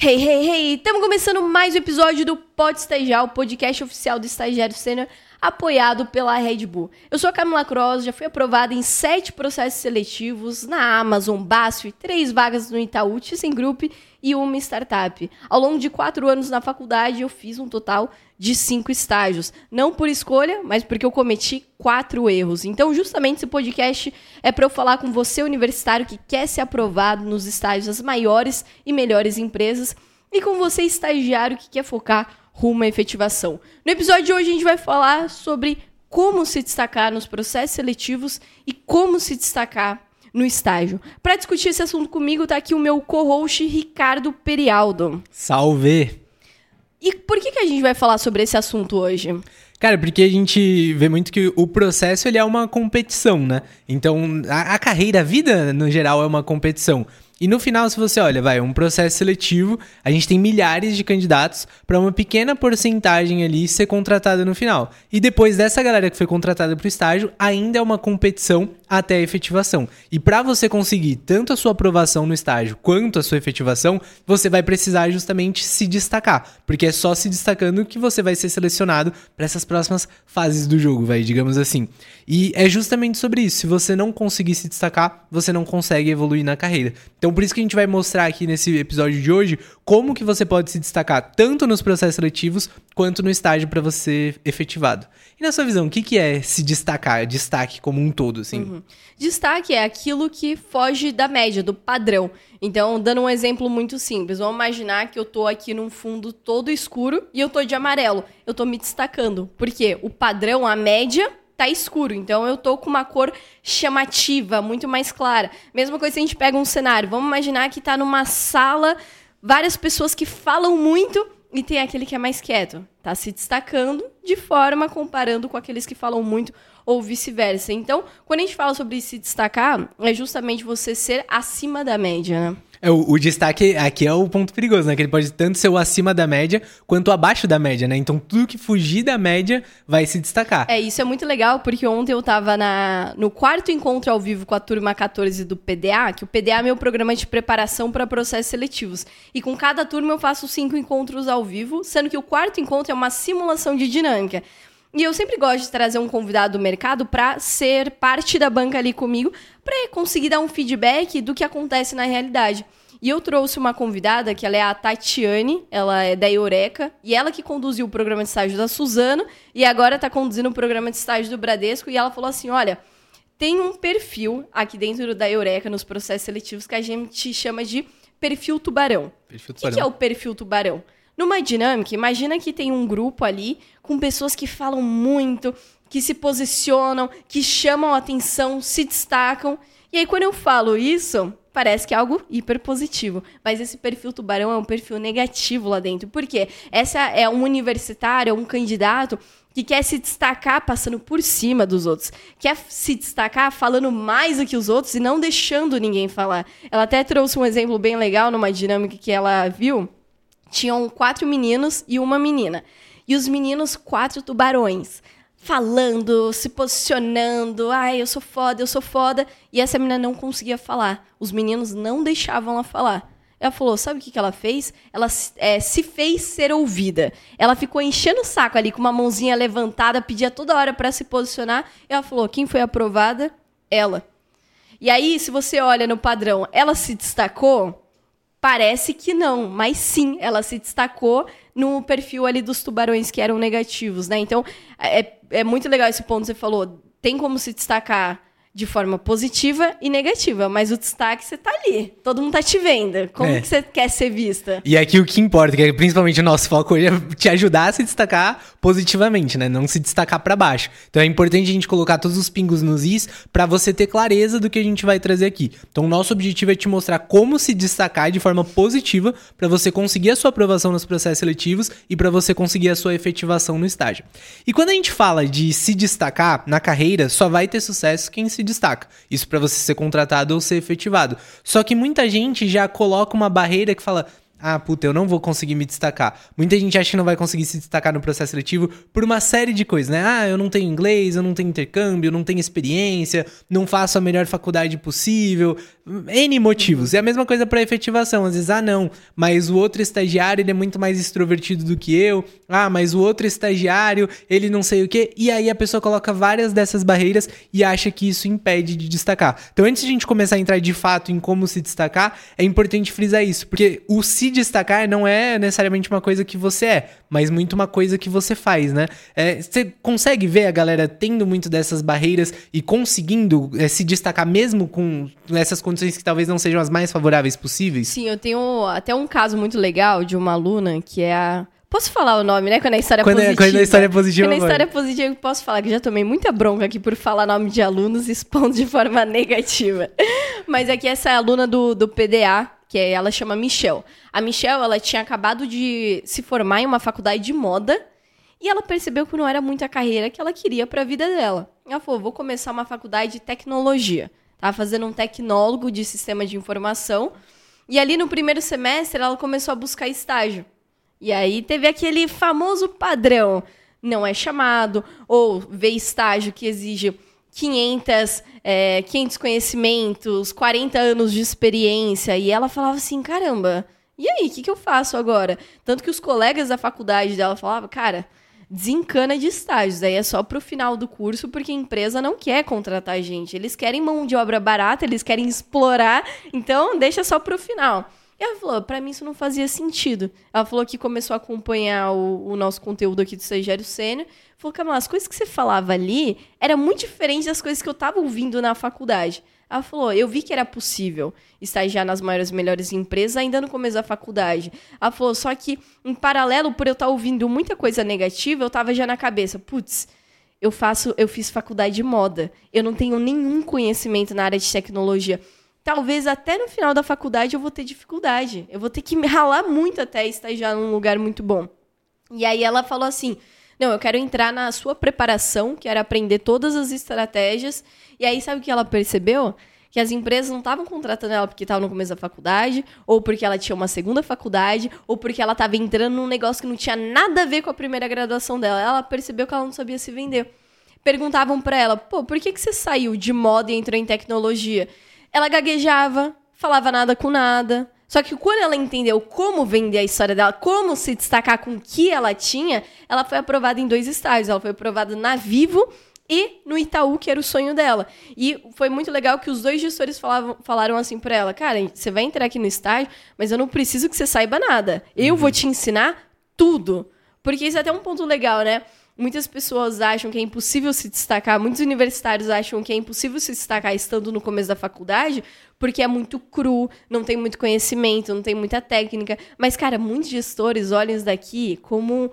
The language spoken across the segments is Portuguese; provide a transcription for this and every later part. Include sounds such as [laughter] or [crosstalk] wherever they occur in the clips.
Hey, hey, hey! Estamos começando mais um episódio do Pode Estagiar, o podcast oficial do Estagiário Sênior, apoiado pela Red Bull. Eu sou a Camila Cross, já fui aprovada em sete processos seletivos na Amazon, BASF, três vagas no Itaú, ThyssenKrupp e uma startup. Ao longo de quatro anos na faculdade, eu fiz um total de cinco estágios. Não por escolha, mas porque eu cometi quatro erros. Então, justamente esse podcast é para eu falar com você, universitário, que quer ser aprovado nos estágios das maiores e melhores empresas, e com você, estagiário, que quer focar rumo à efetivação. No episódio de hoje, a gente vai falar sobre como se destacar nos processos seletivos e como se destacar no estágio. Para discutir esse assunto comigo, está aqui o meu co-host Ricardo Perialdo. Salve! E por que, que a gente vai falar sobre esse assunto hoje? Cara, porque a gente vê muito que o processo ele é uma competição, né? Então, a, a carreira, a vida no geral é uma competição. E no final, se você olha, vai, um processo seletivo, a gente tem milhares de candidatos para uma pequena porcentagem ali ser contratada no final. E depois dessa galera que foi contratada para o estágio, ainda é uma competição até a efetivação. E para você conseguir tanto a sua aprovação no estágio quanto a sua efetivação, você vai precisar justamente se destacar, porque é só se destacando que você vai ser selecionado para essas próximas fases do jogo, vai, digamos assim. E é justamente sobre isso. Se você não conseguir se destacar, você não consegue evoluir na carreira. Então então por isso que a gente vai mostrar aqui nesse episódio de hoje como que você pode se destacar tanto nos processos seletivos quanto no estágio para você efetivado. E na sua visão, o que, que é se destacar, destaque como um todo, assim? Uhum. Destaque é aquilo que foge da média, do padrão. Então, dando um exemplo muito simples, vamos imaginar que eu tô aqui num fundo todo escuro e eu tô de amarelo. Eu tô me destacando. Por quê? O padrão, a média, tá escuro. Então eu tô com uma cor chamativa, muito mais clara. Mesma coisa se a gente pega um cenário. Vamos imaginar que tá numa sala, várias pessoas que falam muito e tem aquele que é mais quieto. Tá se destacando de forma comparando com aqueles que falam muito ou vice-versa. Então, quando a gente fala sobre se destacar, é justamente você ser acima da média, né? É, o, o, destaque aqui é o ponto perigoso, né? Que ele pode tanto ser o acima da média quanto abaixo da média, né? Então tudo que fugir da média vai se destacar. É, isso é muito legal, porque ontem eu tava na, no quarto encontro ao vivo com a turma 14 do PDA, que o PDA é meu programa de preparação para processos seletivos. E com cada turma eu faço cinco encontros ao vivo, sendo que o quarto encontro é uma simulação de dinâmica. E eu sempre gosto de trazer um convidado do mercado para ser parte da banca ali comigo, para conseguir dar um feedback do que acontece na realidade. E eu trouxe uma convidada, que ela é a Tatiane, ela é da Eureka, e ela que conduziu o programa de estágio da Suzano, e agora está conduzindo o programa de estágio do Bradesco, e ela falou assim: olha, tem um perfil aqui dentro da Eureka, nos processos seletivos, que a gente chama de perfil tubarão. Perfil tubarão. O que, que é o perfil tubarão? Numa dinâmica, imagina que tem um grupo ali com pessoas que falam muito, que se posicionam, que chamam atenção, se destacam. E aí, quando eu falo isso, parece que é algo hiper positivo. Mas esse perfil tubarão é um perfil negativo lá dentro. Por quê? Essa é um universitário, um candidato que quer se destacar passando por cima dos outros. Quer se destacar falando mais do que os outros e não deixando ninguém falar. Ela até trouxe um exemplo bem legal numa dinâmica que ela viu tinham quatro meninos e uma menina. E os meninos, quatro tubarões. Falando, se posicionando. Ai, eu sou foda, eu sou foda. E essa menina não conseguia falar. Os meninos não deixavam ela falar. Ela falou: sabe o que, que ela fez? Ela é, se fez ser ouvida. Ela ficou enchendo o saco ali com uma mãozinha levantada, pedia toda hora para se posicionar. E ela falou: quem foi aprovada? Ela. E aí, se você olha no padrão, ela se destacou? Parece que não, mas sim, ela se destacou no perfil ali dos tubarões que eram negativos, né? Então, é, é muito legal esse ponto que você falou. Tem como se destacar de forma positiva e negativa, mas o destaque você tá ali, todo mundo tá te vendo. Como é. que você quer ser vista? E aqui o que importa, que é principalmente o nosso foco hoje é te ajudar a se destacar positivamente, né? Não se destacar para baixo. Então é importante a gente colocar todos os pingos nos is para você ter clareza do que a gente vai trazer aqui. Então o nosso objetivo é te mostrar como se destacar de forma positiva para você conseguir a sua aprovação nos processos seletivos e para você conseguir a sua efetivação no estágio. E quando a gente fala de se destacar na carreira, só vai ter sucesso quem se destaca. Isso para você ser contratado ou ser efetivado. Só que muita gente já coloca uma barreira que fala: ah, puta, eu não vou conseguir me destacar. Muita gente acha que não vai conseguir se destacar no processo seletivo por uma série de coisas, né? Ah, eu não tenho inglês, eu não tenho intercâmbio, eu não tenho experiência, não faço a melhor faculdade possível, N motivos. É a mesma coisa para efetivação. Às vezes, ah, não, mas o outro estagiário ele é muito mais extrovertido do que eu. Ah, mas o outro estagiário, ele não sei o quê. E aí a pessoa coloca várias dessas barreiras e acha que isso impede de destacar. Então, antes de a gente começar a entrar de fato em como se destacar, é importante frisar isso, porque o se destacar não é necessariamente uma coisa que você é, mas muito uma coisa que você faz, né? É, você consegue ver a galera tendo muito dessas barreiras e conseguindo é, se destacar mesmo com essas condições que talvez não sejam as mais favoráveis possíveis? Sim, eu tenho até um caso muito legal de uma aluna que é a Posso falar o nome, né? Quando a história é quando positiva. É, quando a história é positiva. Quando a história é positiva, eu posso falar que já tomei muita bronca aqui por falar nome de alunos expondo de forma [laughs] negativa. Mas aqui essa é a aluna do, do PDA, que é, ela chama Michelle. A Michelle, ela tinha acabado de se formar em uma faculdade de moda e ela percebeu que não era muito a carreira que ela queria para a vida dela. Ela falou: vou começar uma faculdade de tecnologia. Tava fazendo um tecnólogo de sistema de informação. E ali no primeiro semestre ela começou a buscar estágio. E aí teve aquele famoso padrão: não é chamado, ou vê estágio que exige 500, é, 500 conhecimentos, 40 anos de experiência. E ela falava assim: caramba, e aí, o que, que eu faço agora? Tanto que os colegas da faculdade dela falavam: cara, desencana de estágios. Aí é só pro final do curso, porque a empresa não quer contratar gente. Eles querem mão de obra barata, eles querem explorar, então deixa só pro final. E ela falou, pra mim isso não fazia sentido. Ela falou que começou a acompanhar o, o nosso conteúdo aqui do Estagiário Sênior. Falou, Camila, as coisas que você falava ali era muito diferente das coisas que eu tava ouvindo na faculdade. Ela falou, eu vi que era possível estagiar nas maiores e melhores empresas ainda no começo da faculdade. Ela falou, só que em paralelo, por eu estar ouvindo muita coisa negativa, eu tava já na cabeça, putz, eu faço, eu fiz faculdade de moda. Eu não tenho nenhum conhecimento na área de tecnologia talvez até no final da faculdade eu vou ter dificuldade. Eu vou ter que me ralar muito até estagiar num lugar muito bom. E aí ela falou assim: não, eu quero entrar na sua preparação, quero aprender todas as estratégias. E aí, sabe o que ela percebeu? Que as empresas não estavam contratando ela porque estava no começo da faculdade, ou porque ela tinha uma segunda faculdade, ou porque ela estava entrando num negócio que não tinha nada a ver com a primeira graduação dela. Ela percebeu que ela não sabia se vender. Perguntavam para ela, pô, por que, que você saiu de moda e entrou em tecnologia? Ela gaguejava, falava nada com nada. Só que quando ela entendeu como vender a história dela, como se destacar com o que ela tinha, ela foi aprovada em dois estágios. Ela foi aprovada na Vivo e no Itaú, que era o sonho dela. E foi muito legal que os dois gestores falavam, falaram assim para ela: Cara, você vai entrar aqui no estágio, mas eu não preciso que você saiba nada. Eu uhum. vou te ensinar tudo. Porque isso é até um ponto legal, né? Muitas pessoas acham que é impossível se destacar, muitos universitários acham que é impossível se destacar estando no começo da faculdade, porque é muito cru, não tem muito conhecimento, não tem muita técnica. Mas, cara, muitos gestores olham isso daqui como.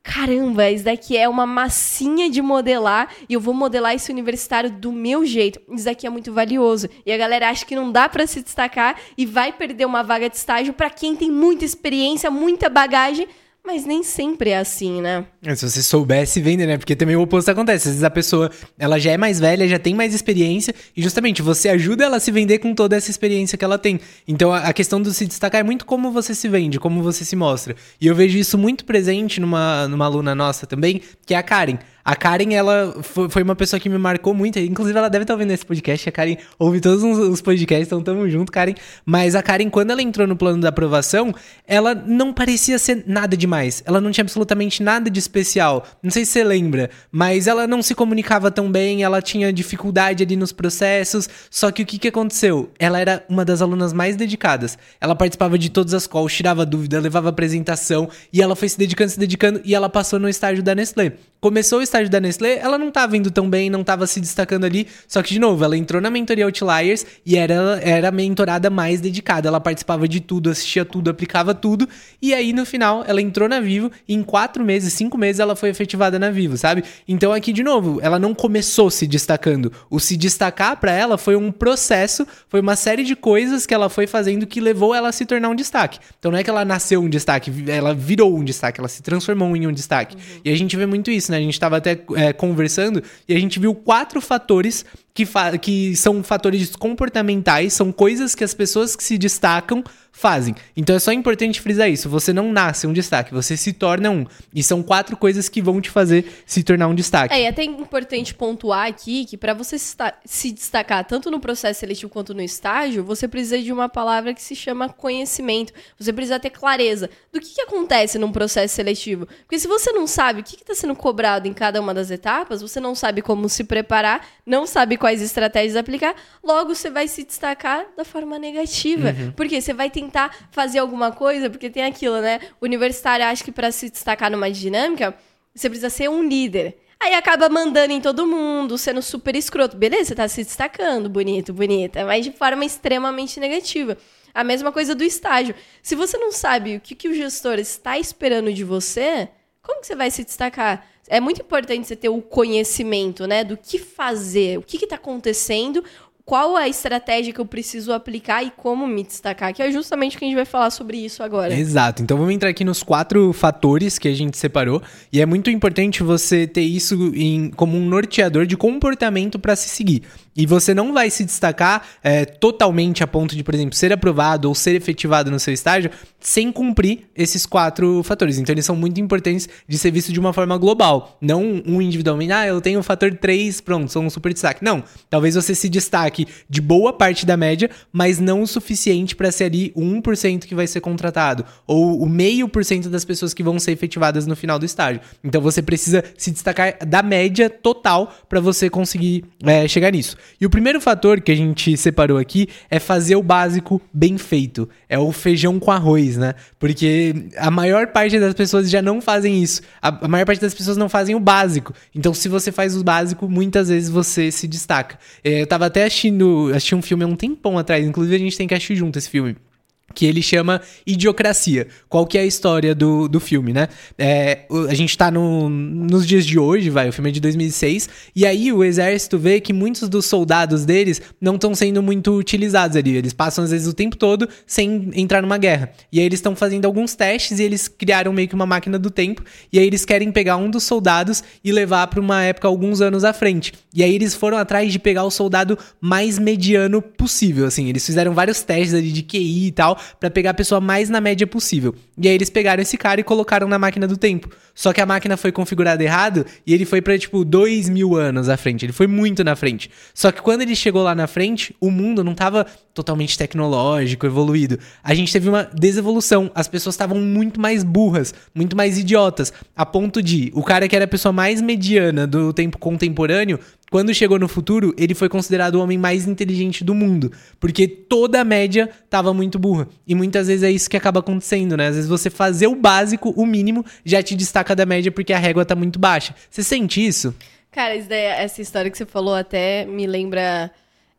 Caramba, isso daqui é uma massinha de modelar e eu vou modelar esse universitário do meu jeito. Isso daqui é muito valioso. E a galera acha que não dá para se destacar e vai perder uma vaga de estágio para quem tem muita experiência, muita bagagem, mas nem sempre é assim, né? É, se você soubesse vender, né? Porque também o oposto acontece. Às vezes a pessoa, ela já é mais velha, já tem mais experiência, e justamente você ajuda ela a se vender com toda essa experiência que ela tem. Então a questão do se destacar é muito como você se vende, como você se mostra. E eu vejo isso muito presente numa, numa aluna nossa também, que é a Karen. A Karen, ela foi uma pessoa que me marcou muito. Inclusive, ela deve estar ouvindo esse podcast. A Karen ouve todos os podcasts, então tamo junto, Karen. Mas a Karen, quando ela entrou no plano da aprovação, ela não parecia ser nada demais. Ela não tinha absolutamente nada de especial. Não sei se você lembra, mas ela não se comunicava tão bem, ela tinha dificuldade ali nos processos. Só que o que, que aconteceu? Ela era uma das alunas mais dedicadas. Ela participava de todas as calls, tirava dúvida, levava apresentação, e ela foi se dedicando, se dedicando, e ela passou no estágio da Nestlé. Começou o estágio da Nestlé, ela não estava indo tão bem, não estava se destacando ali. Só que, de novo, ela entrou na mentoria Outliers e era, era a mentorada mais dedicada. Ela participava de tudo, assistia tudo, aplicava tudo. E aí, no final, ela entrou na Vivo e em quatro meses, cinco meses, ela foi efetivada na Vivo, sabe? Então, aqui, de novo, ela não começou se destacando. O se destacar para ela foi um processo, foi uma série de coisas que ela foi fazendo que levou ela a se tornar um destaque. Então, não é que ela nasceu um destaque, ela virou um destaque, ela se transformou em um destaque. Uhum. E a gente vê muito isso, né? A gente estava até é, conversando e a gente viu quatro fatores que, fa que são fatores comportamentais, são coisas que as pessoas que se destacam fazem. Então é só importante frisar isso. Você não nasce um destaque, você se torna um. E são quatro coisas que vão te fazer se tornar um destaque. É, e é até importante pontuar aqui que para você se destacar tanto no processo seletivo quanto no estágio, você precisa de uma palavra que se chama conhecimento. Você precisa ter clareza do que, que acontece num processo seletivo. Porque se você não sabe o que está sendo cobrado em cada uma das etapas, você não sabe como se preparar, não sabe quais estratégias aplicar, logo você vai se destacar da forma negativa. Uhum. Porque você vai tentar fazer alguma coisa, porque tem aquilo, né? O universitário acha que para se destacar numa dinâmica, você precisa ser um líder. Aí acaba mandando em todo mundo, sendo super escroto. Beleza, você tá se destacando, bonito, bonita, mas de forma extremamente negativa. A mesma coisa do estágio. Se você não sabe o que, que o gestor está esperando de você, como que você vai se destacar? É muito importante você ter o conhecimento, né, do que fazer, o que está acontecendo, qual a estratégia que eu preciso aplicar e como me destacar, que é justamente o que a gente vai falar sobre isso agora. Exato. Então vamos entrar aqui nos quatro fatores que a gente separou e é muito importante você ter isso em, como um norteador de comportamento para se seguir. E você não vai se destacar é, totalmente a ponto de, por exemplo, ser aprovado ou ser efetivado no seu estágio sem cumprir esses quatro fatores. Então, eles são muito importantes de ser visto de uma forma global. Não um individualmente, ah, eu tenho o fator 3, pronto, sou um super destaque. Não. Talvez você se destaque de boa parte da média, mas não o suficiente para ser ali o 1% que vai ser contratado. Ou o meio por cento das pessoas que vão ser efetivadas no final do estágio. Então, você precisa se destacar da média total para você conseguir é, chegar nisso. E o primeiro fator que a gente separou aqui é fazer o básico bem feito. É o feijão com arroz, né? Porque a maior parte das pessoas já não fazem isso. A, maior parte das pessoas não fazem o básico. Então, se você faz o básico, muitas vezes você se destaca. É, eu tava até assistindo, assisti um filme há um tempão atrás, inclusive a gente tem que assistir junto esse filme que ele chama Idiocracia. Qual que é a história do, do filme, né? É, a gente tá no, nos dias de hoje, vai, o filme é de 2006, e aí o exército vê que muitos dos soldados deles não estão sendo muito utilizados ali. Eles passam, às vezes, o tempo todo sem entrar numa guerra. E aí eles estão fazendo alguns testes e eles criaram meio que uma máquina do tempo, e aí eles querem pegar um dos soldados e levar para uma época alguns anos à frente. E aí eles foram atrás de pegar o soldado mais mediano possível, assim. Eles fizeram vários testes ali de QI e tal, para pegar a pessoa mais na média possível. E aí eles pegaram esse cara e colocaram na máquina do tempo. Só que a máquina foi configurada errado e ele foi para tipo dois mil anos à frente. Ele foi muito na frente. Só que quando ele chegou lá na frente, o mundo não tava totalmente tecnológico, evoluído. A gente teve uma desevolução. As pessoas estavam muito mais burras, muito mais idiotas, a ponto de o cara que era a pessoa mais mediana do tempo contemporâneo quando chegou no futuro, ele foi considerado o homem mais inteligente do mundo, porque toda a média estava muito burra. E muitas vezes é isso que acaba acontecendo, né? Às vezes você fazer o básico, o mínimo, já te destaca da média porque a régua tá muito baixa. Você sente isso? Cara, essa história que você falou até me lembra.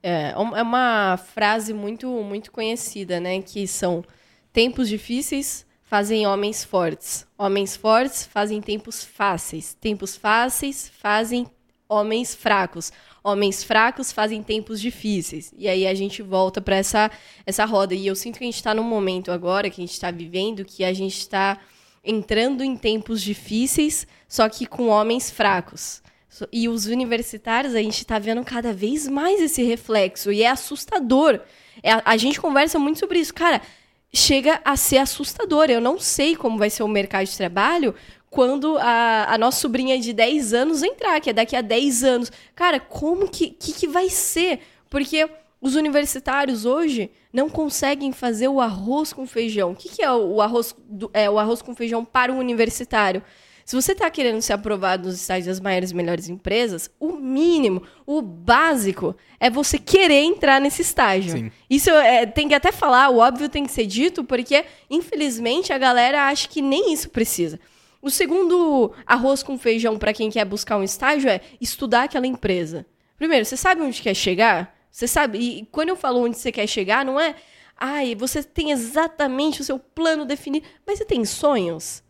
É, é uma frase muito, muito conhecida, né? Que são tempos difíceis fazem homens fortes. Homens fortes fazem tempos fáceis. Tempos fáceis fazem homens fracos. Homens fracos fazem tempos difíceis. E aí a gente volta para essa, essa roda. E eu sinto que a gente está num momento agora, que a gente está vivendo, que a gente está entrando em tempos difíceis, só que com homens fracos. E os universitários, a gente está vendo cada vez mais esse reflexo. E é assustador. É, a gente conversa muito sobre isso. Cara, chega a ser assustador. Eu não sei como vai ser o mercado de trabalho quando a, a nossa sobrinha de 10 anos entrar, que é daqui a 10 anos. Cara, como que, que, que vai ser? Porque os universitários hoje não conseguem fazer o arroz com feijão. O que, que é o arroz, do, é, o arroz com feijão para um universitário? Se você está querendo ser aprovado nos estágios das maiores e melhores empresas, o mínimo, o básico, é você querer entrar nesse estágio. Sim. Isso é, tem que até falar, o óbvio tem que ser dito, porque, infelizmente, a galera acha que nem isso precisa. O segundo arroz com feijão para quem quer buscar um estágio é estudar aquela empresa. Primeiro, você sabe onde quer chegar? Você sabe? E quando eu falo onde você quer chegar, não é. Ai, você tem exatamente o seu plano definido. Mas você tem sonhos?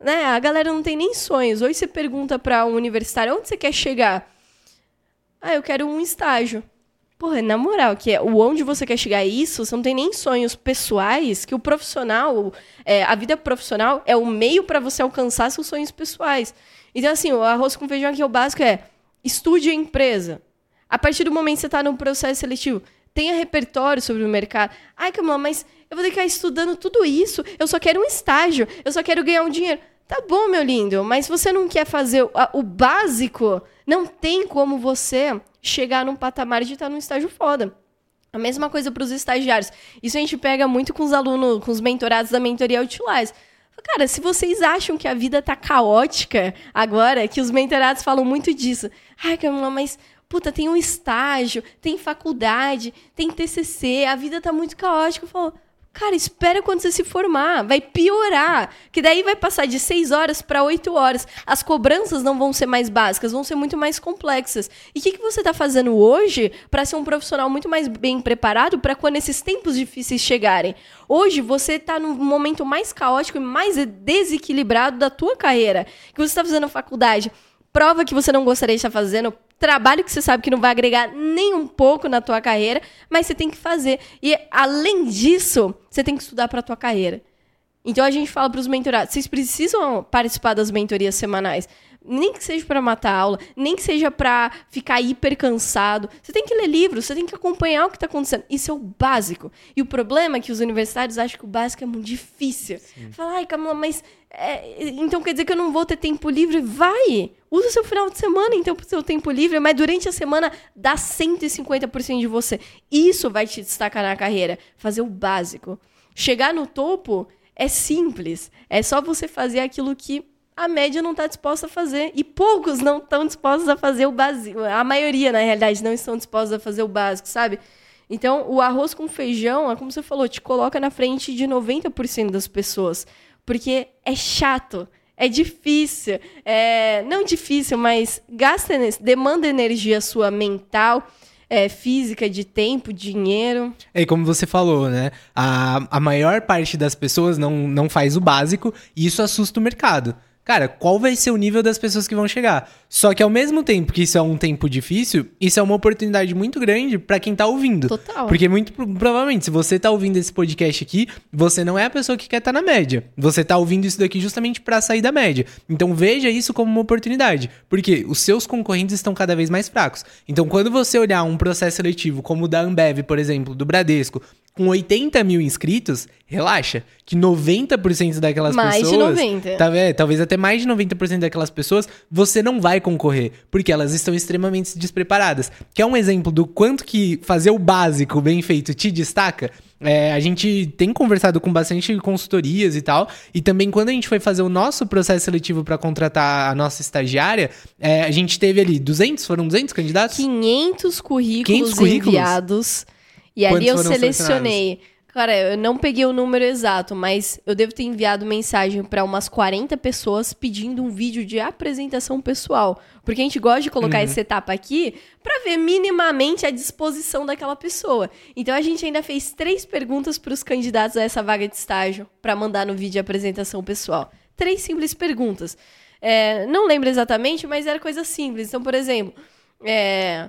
Né? A galera não tem nem sonhos. Hoje você pergunta para um universitário onde você quer chegar. Ah, eu quero um estágio. Porra, na moral, que é o onde você quer chegar é isso, você não tem nem sonhos pessoais, que o profissional, é, a vida profissional é o meio para você alcançar seus sonhos pessoais. Então, assim, o arroz com feijão aqui, o básico é estude a empresa. A partir do momento que você está no processo seletivo, tenha repertório sobre o mercado. Ai, Camila, mas eu vou ter que ficar estudando tudo isso. Eu só quero um estágio, eu só quero ganhar um dinheiro. Tá bom, meu lindo, mas se você não quer fazer o básico, não tem como você chegar num patamar de estar num estágio foda. A mesma coisa para os estagiários. Isso a gente pega muito com os alunos, com os mentorados da mentoria Outliers. Cara, se vocês acham que a vida tá caótica agora, que os mentorados falam muito disso. Ai, Camila, mas puta, tem um estágio, tem faculdade, tem TCC, a vida tá muito caótica. Eu falo, Cara, espera quando você se formar, vai piorar, que daí vai passar de 6 horas para 8 horas. As cobranças não vão ser mais básicas, vão ser muito mais complexas. E o que, que você está fazendo hoje para ser um profissional muito mais bem preparado para quando esses tempos difíceis chegarem? Hoje você está no momento mais caótico e mais desequilibrado da tua carreira, que você está fazendo faculdade prova que você não gostaria de estar fazendo, trabalho que você sabe que não vai agregar nem um pouco na tua carreira, mas você tem que fazer. E além disso, você tem que estudar para a tua carreira. Então a gente fala para os mentorados, vocês precisam participar das mentorias semanais nem que seja para matar a aula, nem que seja para ficar hiper cansado. Você tem que ler livros, você tem que acompanhar o que está acontecendo. Isso é o básico. E o problema é que os universitários acham que o básico é muito difícil. Fala, ai, Camila, mas é, então quer dizer que eu não vou ter tempo livre? Vai! Usa o seu final de semana, então, para o seu tempo livre, mas durante a semana dá 150% de você. Isso vai te destacar na carreira. Fazer o básico. Chegar no topo é simples. É só você fazer aquilo que a média não está disposta a fazer. E poucos não estão dispostos a fazer o básico. A maioria, na realidade, não estão dispostos a fazer o básico, sabe? Então, o arroz com feijão, é como você falou, te coloca na frente de 90% das pessoas. Porque é chato, é difícil. É... Não difícil, mas gasta, demanda energia sua mental. É, física, de tempo, dinheiro. É como você falou, né? A, a maior parte das pessoas não, não faz o básico e isso assusta o mercado cara, qual vai ser o nível das pessoas que vão chegar? Só que ao mesmo tempo que isso é um tempo difícil, isso é uma oportunidade muito grande para quem tá ouvindo. Total. Porque muito provavelmente, se você tá ouvindo esse podcast aqui, você não é a pessoa que quer estar tá na média. Você tá ouvindo isso daqui justamente para sair da média. Então veja isso como uma oportunidade, porque os seus concorrentes estão cada vez mais fracos. Então quando você olhar um processo seletivo como o da Ambev, por exemplo, do Bradesco, com 80 mil inscritos, relaxa, que 90% daquelas mais pessoas. Mais de 90%. Tá, é, talvez até mais de 90% daquelas pessoas, você não vai concorrer, porque elas estão extremamente despreparadas. Que é um exemplo do quanto que fazer o básico bem feito te destaca. É, a gente tem conversado com bastante consultorias e tal, e também quando a gente foi fazer o nosso processo seletivo para contratar a nossa estagiária, é, a gente teve ali 200, foram 200 candidatos? 500 currículos, 500 currículos? enviados e Quantos ali eu selecionei. Cara, eu não peguei o número exato, mas eu devo ter enviado mensagem para umas 40 pessoas pedindo um vídeo de apresentação pessoal. Porque a gente gosta de colocar uhum. essa etapa aqui para ver minimamente a disposição daquela pessoa. Então a gente ainda fez três perguntas para os candidatos a essa vaga de estágio para mandar no vídeo de apresentação pessoal. Três simples perguntas. É, não lembro exatamente, mas era coisa simples. Então, por exemplo, é,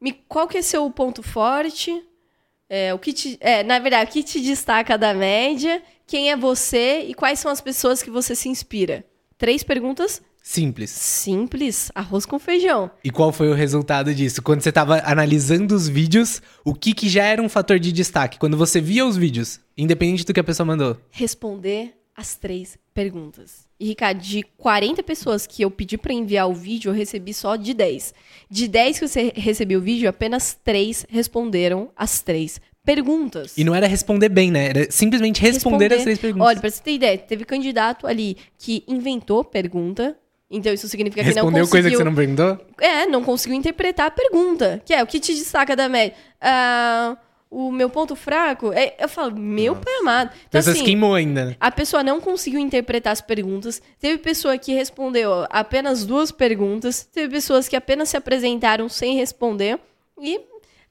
me, qual que é seu ponto forte? É, o que te, é, na verdade, o que te destaca da média? Quem é você e quais são as pessoas que você se inspira? Três perguntas Simples. Simples, arroz com feijão. E qual foi o resultado disso? Quando você estava analisando os vídeos, o que, que já era um fator de destaque? Quando você via os vídeos, independente do que a pessoa mandou? Responder as três perguntas. E, Ricardo, de 40 pessoas que eu pedi para enviar o vídeo, eu recebi só de 10. De 10 que você recebeu o vídeo, apenas 3 responderam as três perguntas. E não era responder bem, né? Era simplesmente responder, responder. as três perguntas. Olha, pra você ter ideia, teve candidato ali que inventou pergunta. Então isso significa que Respondeu não conseguiu... coisa que você não perguntou? É, não conseguiu interpretar a pergunta. Que é, o que te destaca da média? Ah... Uh o meu ponto fraco, é, eu falo, meu Nossa. pai amado. Então, Pessoas assim, queimou ainda. Né? A pessoa não conseguiu interpretar as perguntas. Teve pessoa que respondeu apenas duas perguntas. Teve pessoas que apenas se apresentaram sem responder. E,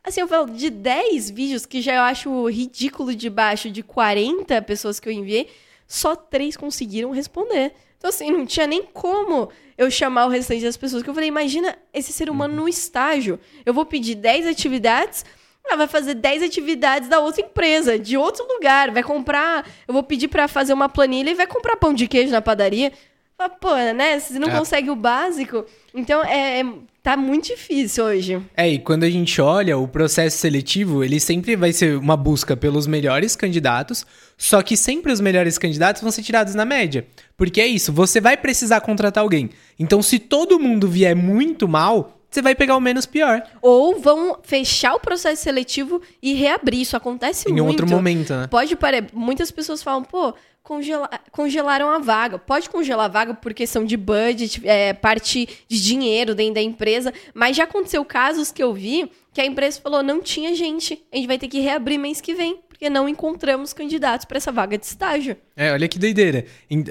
assim, eu falo, de 10 vídeos, que já eu acho ridículo de baixo, de 40 pessoas que eu enviei, só três conseguiram responder. Então, assim, não tinha nem como eu chamar o restante das pessoas. Que eu falei, imagina esse ser humano uhum. no estágio. Eu vou pedir 10 atividades ela vai fazer 10 atividades da outra empresa, de outro lugar. Vai comprar. Eu vou pedir para fazer uma planilha e vai comprar pão de queijo na padaria. fala, pô, né? Você não É. consegue o básico. Então, é, é- tá muito difícil hoje. É, e quando a gente olha o processo seletivo, ele sempre vai ser uma busca pelos melhores candidatos, só que sempre os melhores candidatos vão ser tirados na média. Porque é isso, você vai precisar contratar alguém. Então, se todo mundo vier muito mal, você vai pegar o menos pior Ou vão fechar o processo seletivo e reabrir. Isso acontece em muito. outro momento, né? Pode parecer. Muitas pessoas falam, pô, congela- congelaram a vaga. Pode congelar a vaga por questão de budget, é, parte de dinheiro dentro da empresa. Mas já aconteceu casos que eu vi que a empresa falou: não tinha gente. A gente vai ter que reabrir mês que vem, porque não encontramos candidatos para essa vaga de estágio. É, olha que doideira.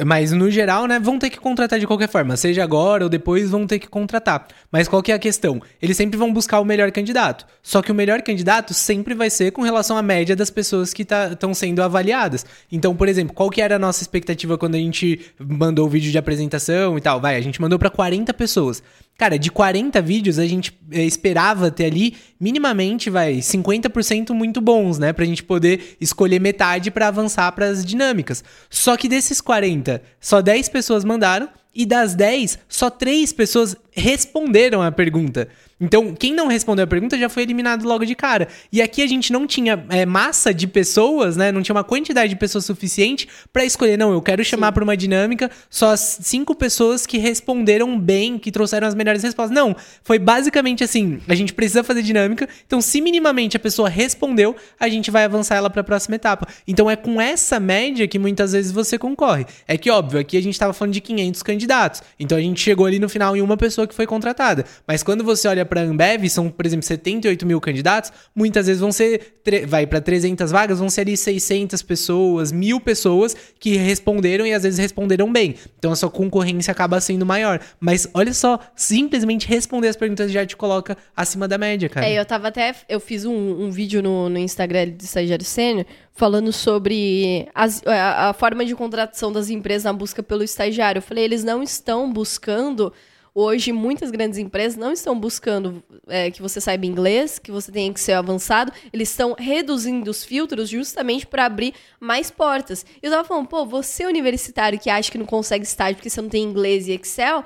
Mas no geral, né, vão ter que contratar de qualquer forma, seja agora ou depois vão ter que contratar. Mas qual que é a questão? Eles sempre vão buscar o melhor candidato. Só que o melhor candidato sempre vai ser com relação à média das pessoas que estão sendo avaliadas. Então, por exemplo, qual que era a nossa expectativa quando a gente mandou o vídeo de apresentação e tal? Vai, a gente mandou para 40 pessoas. Cara, de 40 vídeos, a gente eh, esperava ter ali minimamente, vai, 50% muito bons, né? Pra gente poder escolher metade pra avançar pras dinâmicas. Só que desses 40, só 10 pessoas mandaram e das 10, só 3 pessoas responderam a pergunta. Então, quem não respondeu a pergunta já foi eliminado logo de cara. E aqui a gente não tinha é, massa de pessoas, né? Não tinha uma quantidade de pessoas suficiente pra escolher. Não, eu quero chamar pra uma dinâmica só as cinco pessoas que responderam bem, que trouxeram as melhores respostas. Não, foi basicamente assim: a gente precisa fazer dinâmica. Então, se minimamente a pessoa respondeu, a gente vai avançar ela pra próxima etapa. Então, é com essa média que muitas vezes você concorre. É que, óbvio, aqui a gente tava falando de 500 candidatos. Então, a gente chegou ali no final em uma pessoa que foi contratada. Mas quando você olha pra Ambev, são, por exemplo, 78 mil candidatos, muitas vezes vão ser, vai pra 300 vagas, vão ser ali 600 pessoas, mil pessoas que responderam e às vezes responderam bem. Então a sua concorrência acaba sendo maior. Mas olha só, simplesmente responder as perguntas já te coloca acima da média, cara. É, eu tava até. Eu fiz um, um vídeo no, no Instagram do Estagiário Sênior falando sobre as- a, a forma de contratação das empresas na busca pelo estagiário. Eu falei, eles não estão buscando. Hoje, muitas grandes empresas não estão buscando é, que você saiba inglês, que você tenha que ser avançado. Eles estão reduzindo os filtros justamente para abrir mais portas. Eu tava falando, pô, você universitário que acha que não consegue estágio porque você não tem inglês e Excel,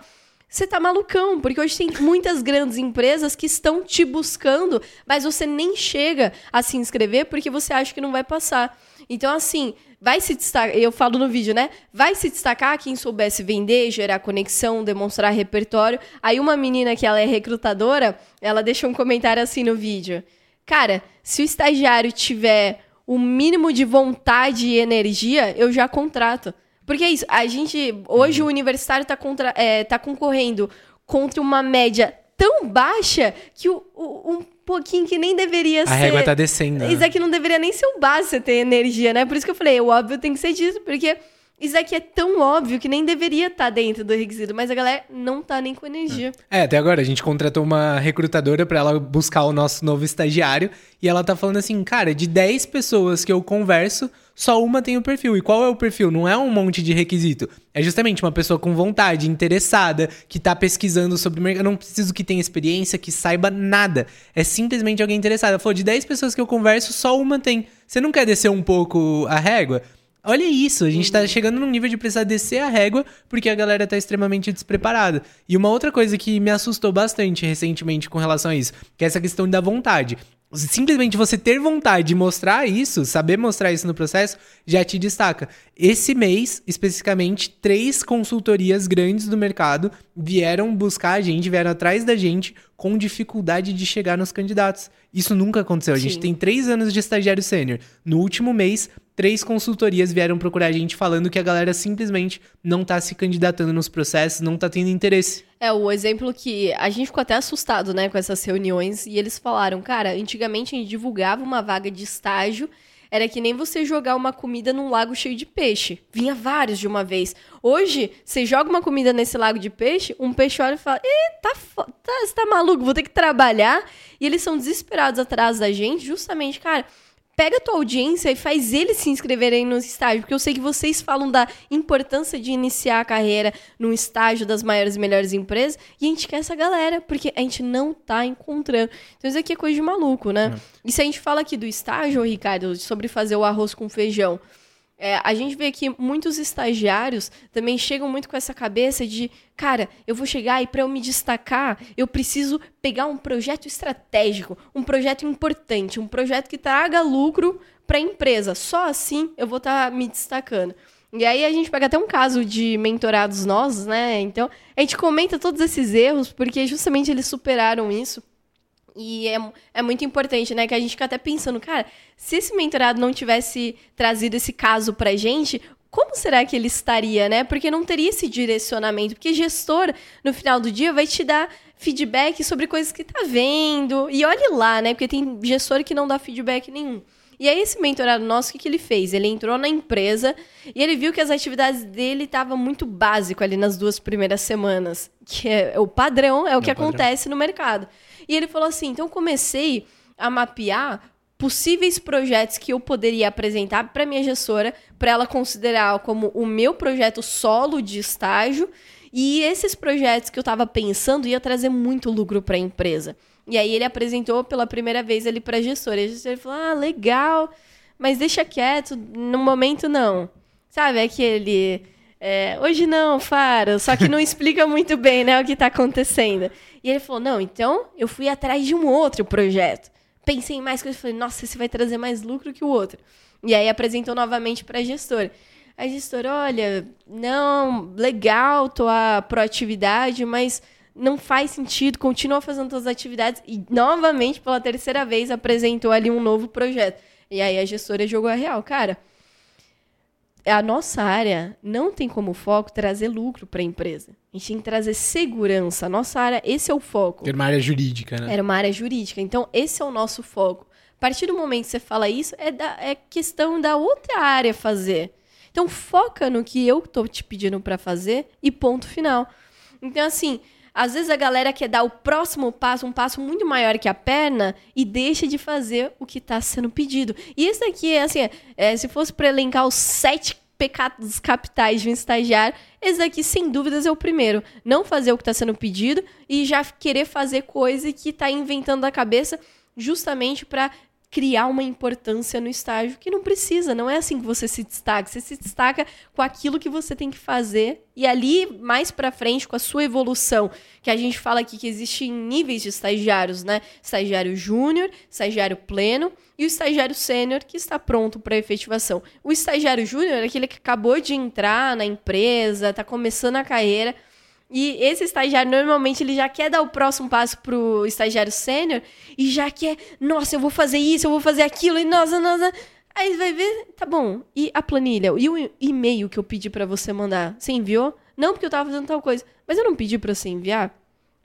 você tá malucão, porque hoje tem muitas grandes empresas que estão te buscando, mas você nem chega a se inscrever porque você acha que não vai passar. Então, assim, vai se destacar, eu falo no vídeo, né? Vai se destacar quem soubesse vender, gerar conexão, demonstrar repertório. Aí uma menina que ela é recrutadora, ela deixou um comentário assim no vídeo. Cara, se o estagiário tiver o mínimo de vontade e energia, eu já contrato. Porque é isso, a gente. Hoje o universitário está é, tá concorrendo contra uma média tão baixa que o, o- um pouquinho que nem deveria a ser. régua tá descendo. né? Isso aqui não deveria nem ser o básico ter energia, né? Por isso que eu falei, o óbvio tem que ser disso, porque isso aqui é tão óbvio que nem deveria estar dentro do requisito, mas a galera não tá nem com energia. É, até agora a gente contratou uma recrutadora pra ela buscar o nosso novo estagiário e ela tá falando assim, cara, de 10 pessoas que eu converso, só uma tem o perfil. E qual é o perfil? Não é um monte de requisito. É justamente uma pessoa com vontade, interessada, que tá pesquisando sobre o mercado. Eu não preciso que tenha experiência, que saiba nada. É simplesmente alguém interessado. Falou, de 10 pessoas que eu converso, só uma tem. Você não quer descer um pouco a régua? Olha isso, a gente tá chegando num nível de precisar descer a régua porque a galera tá extremamente despreparada. E uma outra coisa que me assustou bastante recentemente com relação a isso, que é essa questão da vontade. Simplesmente você ter vontade de mostrar isso, saber mostrar isso no processo, já te destaca. Esse mês, especificamente, três consultorias grandes do mercado vieram buscar a gente, vieram atrás da gente com dificuldade de chegar nos candidatos. Isso nunca aconteceu. A gente Sim. tem três anos de estagiário sênior. No último mês, três consultorias vieram procurar a gente falando que a galera simplesmente não tá se candidatando nos processos, não tá tendo interesse. É, o exemplo que a gente ficou até assustado, né, com essas reuniões, e eles falaram, cara, antigamente a gente divulgava uma vaga de estágio, era que nem você jogar uma comida num lago cheio de peixe. Vinha vários de uma vez. Hoje, você joga uma comida nesse lago de peixe, um peixe olha e fala: Ih, tá, tá, você tá maluco, vou ter que trabalhar. E eles são desesperados atrás da gente, justamente, cara. Pega a tua audiência e faz eles se inscreverem no estágio, porque eu sei que vocês falam da importância de iniciar a carreira num estágio das maiores e melhores empresas, e a gente quer essa galera, porque a gente não tá encontrando. Então isso aqui é coisa de maluco, né? E se a gente fala aqui do estágio, Ricardo, sobre fazer o arroz com feijão, É, a gente vê que muitos estagiários também chegam muito com essa cabeça de, cara, eu vou chegar e para eu me destacar, eu preciso pegar um projeto estratégico, um projeto importante, um projeto que traga lucro para a empresa. Só assim eu vou estar tá me destacando. E aí a gente pega até um caso de mentorados nossos, né? Então, a gente comenta todos esses erros porque justamente eles superaram isso. E é, é muito importante, né? Que a gente fica até pensando, cara, se esse mentorado não tivesse trazido esse caso pra gente, como será que ele estaria, né? Porque não teria esse direcionamento. Porque gestor, no final do dia, vai te dar feedback sobre coisas que tá vendo. E olhe lá, né? Porque tem gestor que não dá feedback nenhum. E aí, esse mentorado nosso, o que, que ele fez? Ele entrou na empresa e ele viu que as atividades dele estavam muito básico ali nas duas primeiras semanas. Que é o padrão, é o que padrão. acontece no mercado. E ele falou assim: então comecei a mapear possíveis projetos que eu poderia apresentar para minha gestora, para ela considerar como o meu projeto solo de estágio. E esses projetos que eu estava pensando ia trazer muito lucro para a empresa. E aí ele apresentou pela primeira vez ali para a gestora. E a gestora falou: "Ah, legal, mas deixa quieto, no momento não". Sabe, aquele é, hoje não, Faro, só que não [laughs] explica muito bem né, o que está acontecendo. E ele falou: não, então eu fui atrás de um outro projeto. Pensei em mais coisas, falei: nossa, esse vai trazer mais lucro que o outro. E aí apresentou novamente para a gestora. A gestora: olha, não, legal tua proatividade, mas não faz sentido, continua fazendo todas as atividades. E novamente, pela terceira vez, apresentou ali um novo projeto. E aí a gestora jogou a real. Cara, a nossa área não tem como foco trazer lucro para a empresa. A gente tem que trazer segurança. A nossa área, esse é o foco. Era uma área jurídica, né? Era uma área jurídica. Então, esse é o nosso foco. A partir do momento que você fala isso, é, da, é questão da outra área fazer. Então, foca no que eu estou te pedindo para fazer e ponto final. Então, assim, às vezes a galera quer dar o próximo passo, um passo muito maior que a perna, e deixa de fazer o que está sendo pedido. E isso aqui, assim, é, se fosse para elencar os sete pecados capitais de um estagiário, esse daqui, sem dúvidas, é o primeiro. Não fazer o que está sendo pedido e já querer fazer coisa que está inventando da cabeça justamente para criar uma importância no estágio que não precisa, não é assim que você se destaca, você se destaca com aquilo que você tem que fazer e ali mais para frente com a sua evolução, que a gente fala aqui que existem níveis de estagiários, né? Estagiário júnior, estagiário pleno e o estagiário sênior que está pronto para efetivação. O estagiário júnior é aquele que acabou de entrar na empresa, está começando a carreira, e esse estagiário, normalmente, ele já quer dar o próximo passo pro estagiário sênior e já quer, nossa, eu vou fazer isso, eu vou fazer aquilo, e nossa, nossa. Aí vai ver, tá bom. E a planilha? E o e-mail que eu pedi para você mandar? Você enviou? Não, porque eu tava fazendo tal coisa. Mas eu não pedi para você enviar?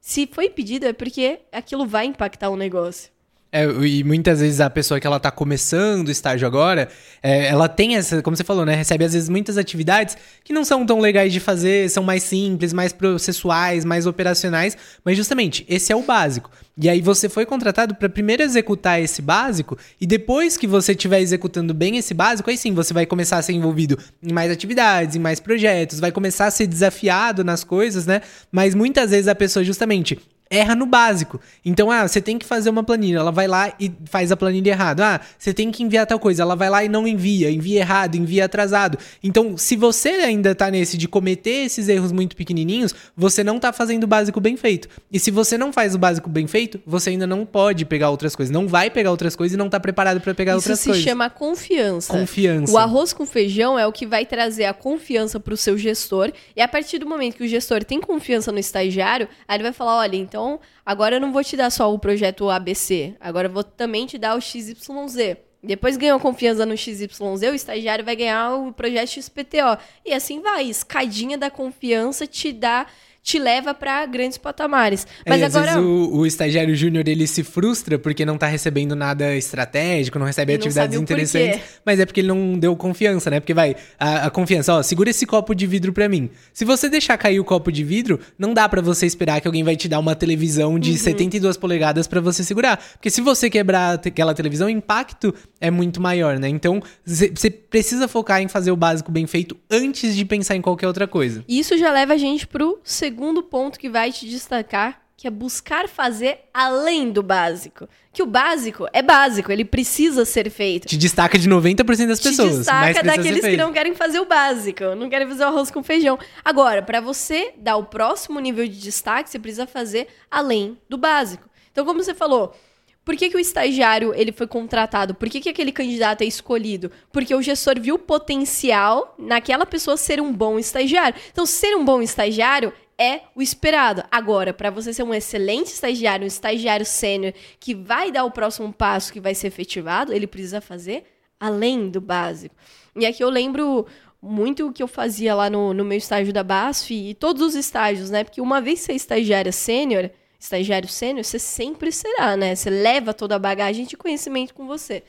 Se foi pedido, é porque aquilo vai impactar o negócio. É, e muitas vezes a pessoa que ela tá começando o estágio agora, é, ela tem essa, como você falou, né? Recebe às vezes muitas atividades que não são tão legais de fazer, são mais simples, mais processuais, mais operacionais, mas justamente esse é o básico. E aí você foi contratado para primeiro executar esse básico e depois que você estiver executando bem esse básico, aí sim você vai começar a ser envolvido em mais atividades, em mais projetos, vai começar a ser desafiado nas coisas, né? Mas muitas vezes a pessoa justamente erra no básico. Então, ah, você tem que fazer uma planilha, ela vai lá e faz a planilha errada. Ah, você tem que enviar tal coisa, ela vai lá e não envia, envia errado, envia atrasado. Então, se você ainda tá nesse de cometer esses erros muito pequenininhos, você não tá fazendo o básico bem feito. E se você não faz o básico bem feito, você ainda não pode pegar outras coisas, não vai pegar outras coisas e não tá preparado para pegar Isso outras coisas. Isso se chama confiança. Confiança. O arroz com feijão é o que vai trazer a confiança para o seu gestor. E a partir do momento que o gestor tem confiança no estagiário, aí ele vai falar, olha, então então, agora eu não vou te dar só o projeto ABC, agora eu vou também te dar o XYZ. Depois ganhou confiança no XYZ, o estagiário vai ganhar o projeto XPTO. E assim vai, escadinha da confiança te dá te leva para grandes patamares. Mas é, agora. Às vezes o, o estagiário júnior ele se frustra porque não tá recebendo nada estratégico, não recebe atividades interessantes. Mas é porque ele não deu confiança, né? Porque vai, a, a, confiança, ó, segura esse copo de vidro para mim. Se você deixar cair o copo de vidro, não dá para você esperar que alguém vai te dar uma televisão de uhum. 72 polegadas para você segurar. Porque se você quebrar aquela televisão, o impacto é muito maior, né? Então, você precisa focar em fazer o básico bem feito antes de pensar em qualquer outra coisa. Isso já leva a gente pro segundo segundo ponto que vai te destacar, que é buscar fazer além do básico. Que o básico é básico, ele precisa ser feito. Te destaca de 90% das pessoas. Te destaca daqueles que não querem fazer o básico, não querem fazer o arroz com feijão. Agora, para você dar o próximo nível de destaque, você precisa fazer além do básico. Então, como você falou, por que, que o estagiário ele foi contratado? Por que, que aquele candidato é escolhido? Porque o gestor viu potencial naquela pessoa ser um bom estagiário. Então, ser um bom estagiário é o esperado. Agora, para você ser um excelente estagiário, um estagiário sênior que vai dar o próximo passo que vai ser efetivado, ele precisa fazer além do básico. E aqui eu lembro muito o que eu fazia lá no, no meu estágio da BASF e todos os estágios, né? Porque uma vez você é estagiária sênior, estagiário sênior, você sempre será, né? Você leva toda a bagagem de conhecimento com você.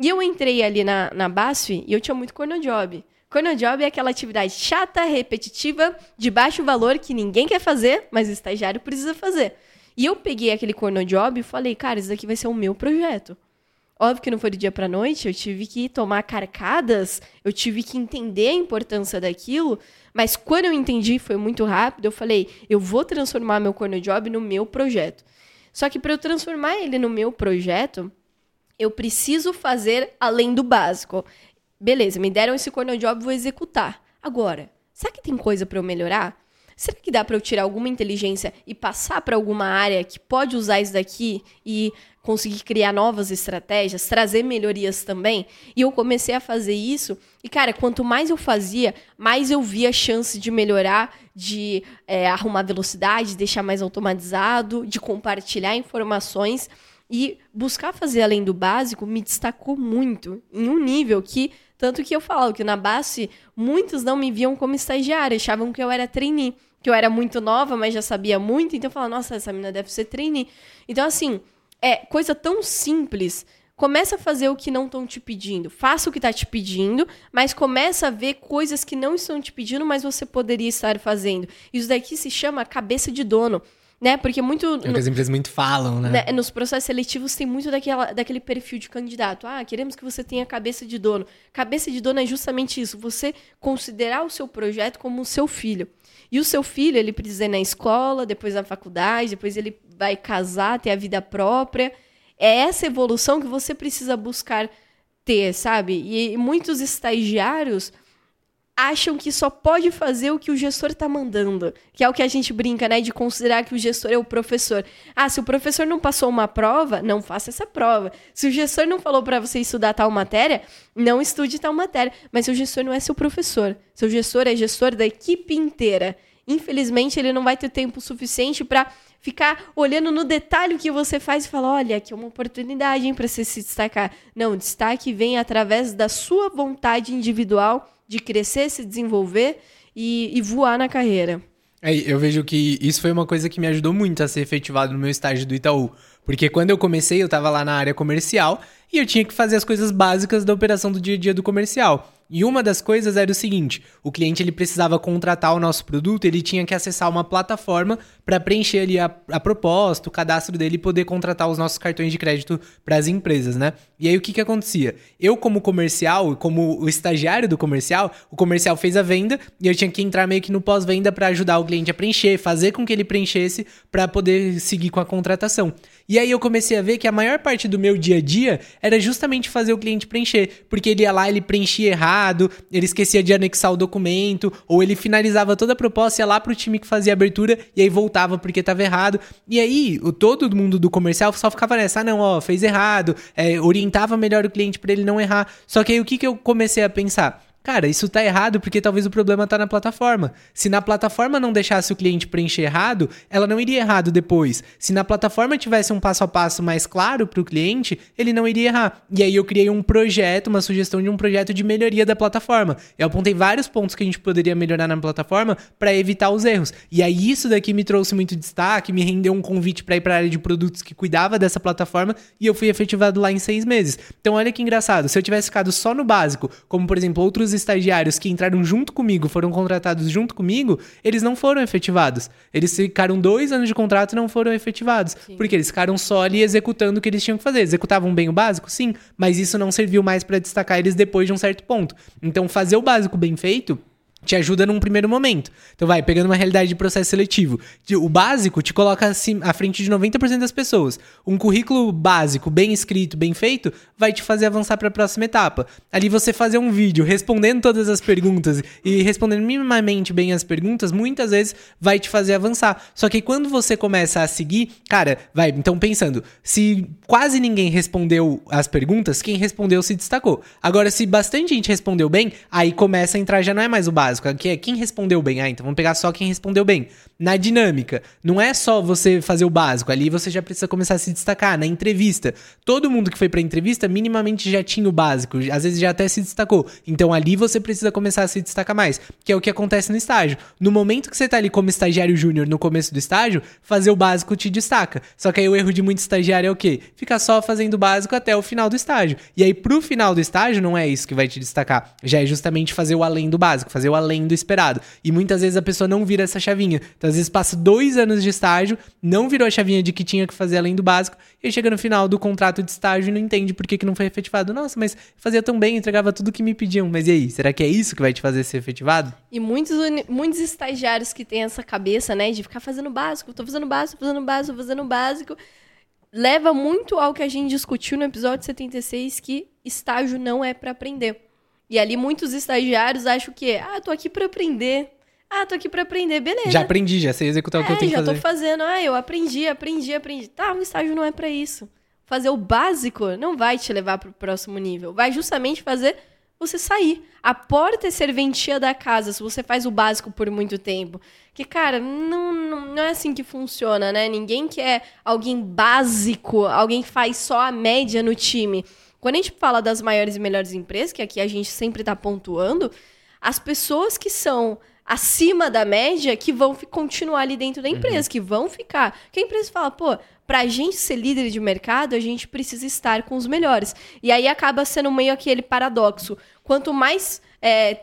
E eu entrei ali na, na BASF e eu tinha muito cornojob. Job é aquela atividade chata, repetitiva, de baixo valor que ninguém quer fazer, mas o estagiário precisa fazer. E eu peguei aquele Job e falei, cara, isso daqui vai ser o meu projeto. Óbvio que não foi do dia para noite, eu tive que tomar carcadas, eu tive que entender a importância daquilo, mas quando eu entendi, foi muito rápido, eu falei, eu vou transformar meu Job no meu projeto. Só que para eu transformar ele no meu projeto, eu preciso fazer além do básico. Beleza, me deram esse corner job, vou executar. Agora, será que tem coisa para eu melhorar? Será que dá para eu tirar alguma inteligência e passar para alguma área que pode usar isso daqui e conseguir criar novas estratégias, trazer melhorias também? E eu comecei a fazer isso. E, cara, quanto mais eu fazia, mais eu via chance de melhorar, de é, arrumar velocidade, deixar mais automatizado, de compartilhar informações. E buscar fazer além do básico me destacou muito em um nível que tanto que eu falo que na base, muitos não me viam como estagiária, achavam que eu era trainee, que eu era muito nova, mas já sabia muito, então eu falava, nossa, essa menina deve ser trainee. Então, assim, é coisa tão simples. Começa a fazer o que não estão te pedindo. Faça o que está te pedindo, mas começa a ver coisas que não estão te pedindo, mas você poderia estar fazendo. Isso daqui se chama cabeça de dono né? Porque muito. É que as empresas muito falam, né? né? Nos processos seletivos tem muito daquela, daquele perfil de candidato. Ah, queremos que você tenha cabeça de dono. Cabeça de dono é justamente isso: você considerar o seu projeto como o seu filho. E o seu filho, ele precisa ir na escola, depois na faculdade, depois ele vai casar, ter a vida própria. É essa evolução que você precisa buscar ter, sabe? E muitos estagiários acham que só pode fazer o que o gestor está mandando, que é o que a gente brinca, né, de considerar que o gestor é o professor. Ah, se o professor não passou uma prova, não faça essa prova. Se o gestor não falou para você estudar tal matéria, não estude tal matéria. Mas o gestor não é seu professor. Seu gestor é gestor da equipe inteira. Infelizmente, ele não vai ter tempo suficiente para ficar olhando no detalhe o que você faz e falar: olha, aqui é uma oportunidade para você se destacar. Não, o destaque vem através da sua vontade individual de crescer, se desenvolver e, e voar na carreira. É, eu vejo que isso foi uma coisa que me ajudou muito a ser efetivado no meu estágio do Itaú. Porque quando eu comecei, eu estava lá na área comercial e eu tinha que fazer as coisas básicas da operação do dia a dia do comercial. E uma das coisas era o seguinte: o cliente ele precisava contratar o nosso produto, ele tinha que acessar uma plataforma para preencher ali a, a proposta, o cadastro dele e poder contratar os nossos cartões de crédito para as empresas, né? E aí o que que acontecia? Eu como comercial, como o estagiário do comercial, o comercial fez a venda e eu tinha que entrar meio que no pós-venda para ajudar o cliente a preencher, fazer com que ele preenchesse para poder seguir com a contratação. E aí eu comecei a ver que a maior parte do meu dia a dia era justamente fazer o cliente preencher, porque ele ia lá, ele preenchia errado, ele esquecia de anexar o documento, ou ele finalizava toda a proposta, ia lá pro time que fazia a abertura e aí voltava porque estava errado. E aí, o, todo mundo do comercial só ficava nessa, ah, não, ó, fez errado, é, orientava melhor o cliente para ele não errar. Só que aí o que, que eu comecei a pensar? Cara, isso tá errado porque talvez o problema tá na plataforma. Se na plataforma não deixasse o cliente preencher errado, ela não iria errado depois. Se na plataforma tivesse um passo a passo mais claro para o cliente, ele não iria errar. E aí eu criei um projeto, uma sugestão de um projeto de melhoria da plataforma. Eu apontei vários pontos que a gente poderia melhorar na plataforma para evitar os erros. E aí isso daqui me trouxe muito destaque, me rendeu um convite para ir para a área de produtos que cuidava dessa plataforma e eu fui efetivado lá em seis meses. Então olha que engraçado, se eu tivesse ficado só no básico, como por exemplo outros estagiários que entraram junto comigo, foram contratados junto comigo, eles não foram efetivados. Eles ficaram dois anos de contrato e não foram efetivados. Sim. Porque eles ficaram só ali executando o que eles tinham que fazer. Executavam bem o básico? Sim, mas isso não serviu mais para destacar eles depois de um certo ponto. Então, fazer o básico bem feito te ajuda num primeiro momento. Então vai, pegando uma realidade de processo seletivo. O básico te coloca à frente de 90% das pessoas. Um currículo básico, bem escrito, bem feito, vai te fazer avançar para a próxima etapa. Ali você fazer um vídeo respondendo todas as perguntas e respondendo minimamente bem as perguntas, muitas vezes vai te fazer avançar. Só que quando você começa a seguir, cara, vai, então pensando, se quase ninguém respondeu as perguntas, quem respondeu se destacou. Agora, se bastante gente respondeu bem, aí começa a entrar, já não é mais o básico, aqui é quem respondeu bem. Ah, então vamos pegar só quem respondeu bem. Na dinâmica, não é só você fazer o básico, ali você já precisa começar a se destacar. Na entrevista, todo mundo que foi pra entrevista minimamente já tinha o básico, às vezes já até se destacou. Então ali você precisa começar a se destacar mais, que é o que acontece no estágio. No momento que você tá ali como estagiário júnior no começo do estágio, fazer o básico te destaca. Só que aí o erro de muito estagiário é o quê? Ficar só fazendo o básico até o final do estágio. E aí pro final do estágio não é isso que vai te destacar, já é justamente fazer o além do básico, fazer o além do esperado. E muitas vezes a pessoa não vira essa chavinha. Então às vezes passa dois anos de estágio, não virou a chavinha de que tinha que fazer além do básico, e chega no final do contrato de estágio e não entende por que, que não foi efetivado. Nossa, mas fazia tão bem, entregava tudo que me pediam. Mas e aí, será que é isso que vai te fazer ser efetivado? E muitos, muitos estagiários que têm essa cabeça, né, de ficar fazendo básico, tô fazendo básico, fazendo básico, fazendo básico, leva muito ao que a gente discutiu no episódio 76, que estágio não é para aprender. E ali muitos estagiários acham que, ah, tô aqui para aprender. Ah, tô aqui para aprender, beleza. Já aprendi, já sei executar é, o que eu tenho que fazer. já tô fazendo. Ah, eu aprendi, aprendi, aprendi. Tá, o estágio não é para isso. Fazer o básico não vai te levar pro próximo nível. Vai justamente fazer você sair. A porta é serventia da casa se você faz o básico por muito tempo. Que, cara, não, não, não, é assim que funciona, né? Ninguém quer alguém básico, alguém que faz só a média no time. Quando a gente fala das maiores e melhores empresas, que aqui a gente sempre está pontuando, as pessoas que são acima da média que vão continuar ali dentro da empresa, uhum. que vão ficar. Que a empresa fala, pô, pra gente ser líder de mercado, a gente precisa estar com os melhores. E aí acaba sendo meio aquele paradoxo. Quanto mais é,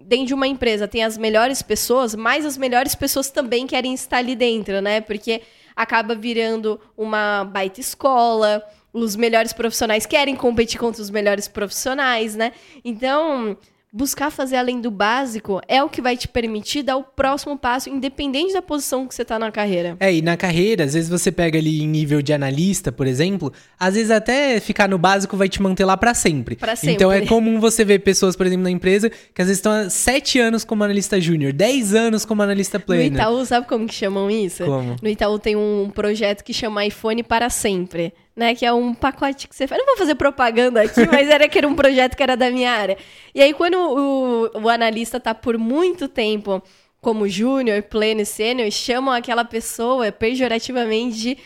dentro de uma empresa tem as melhores pessoas, mais as melhores pessoas também querem estar ali dentro, né? Porque acaba virando uma baita escola, os melhores profissionais querem competir contra os melhores profissionais, né? Então, buscar fazer além do básico é o que vai te permitir dar o próximo passo, independente da posição que você está na carreira. É, e na carreira, às vezes você pega ali em nível de analista, por exemplo, às vezes até ficar no básico vai te manter lá para sempre. Para sempre. Então é [laughs] comum você ver pessoas, por exemplo, na empresa, que às vezes estão há sete anos como analista júnior, dez anos como analista pleno. No Itaú, sabe como que chamam isso? Como? No Itaú tem um projeto que chama iPhone para sempre né? Que é um pacote que você faz. Não vou fazer propaganda aqui, [laughs] mas era que era um projeto que era da minha área. E aí, quando o, o analista tá por muito tempo como júnior, pleno e sênior, chamam aquela pessoa pejorativamente de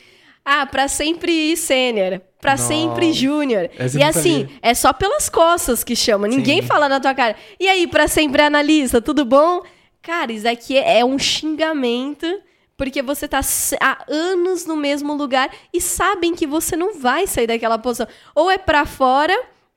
ah, para sempre sênior, para sempre júnior. E assim, sabia. é só pelas costas que chama. Ninguém Sim. fala na tua cara. E aí, para sempre analista, tudo bom? Cara, isso aqui é um xingamento porque você está há anos no mesmo lugar e sabem que você não vai sair daquela posição. Ou é para fora,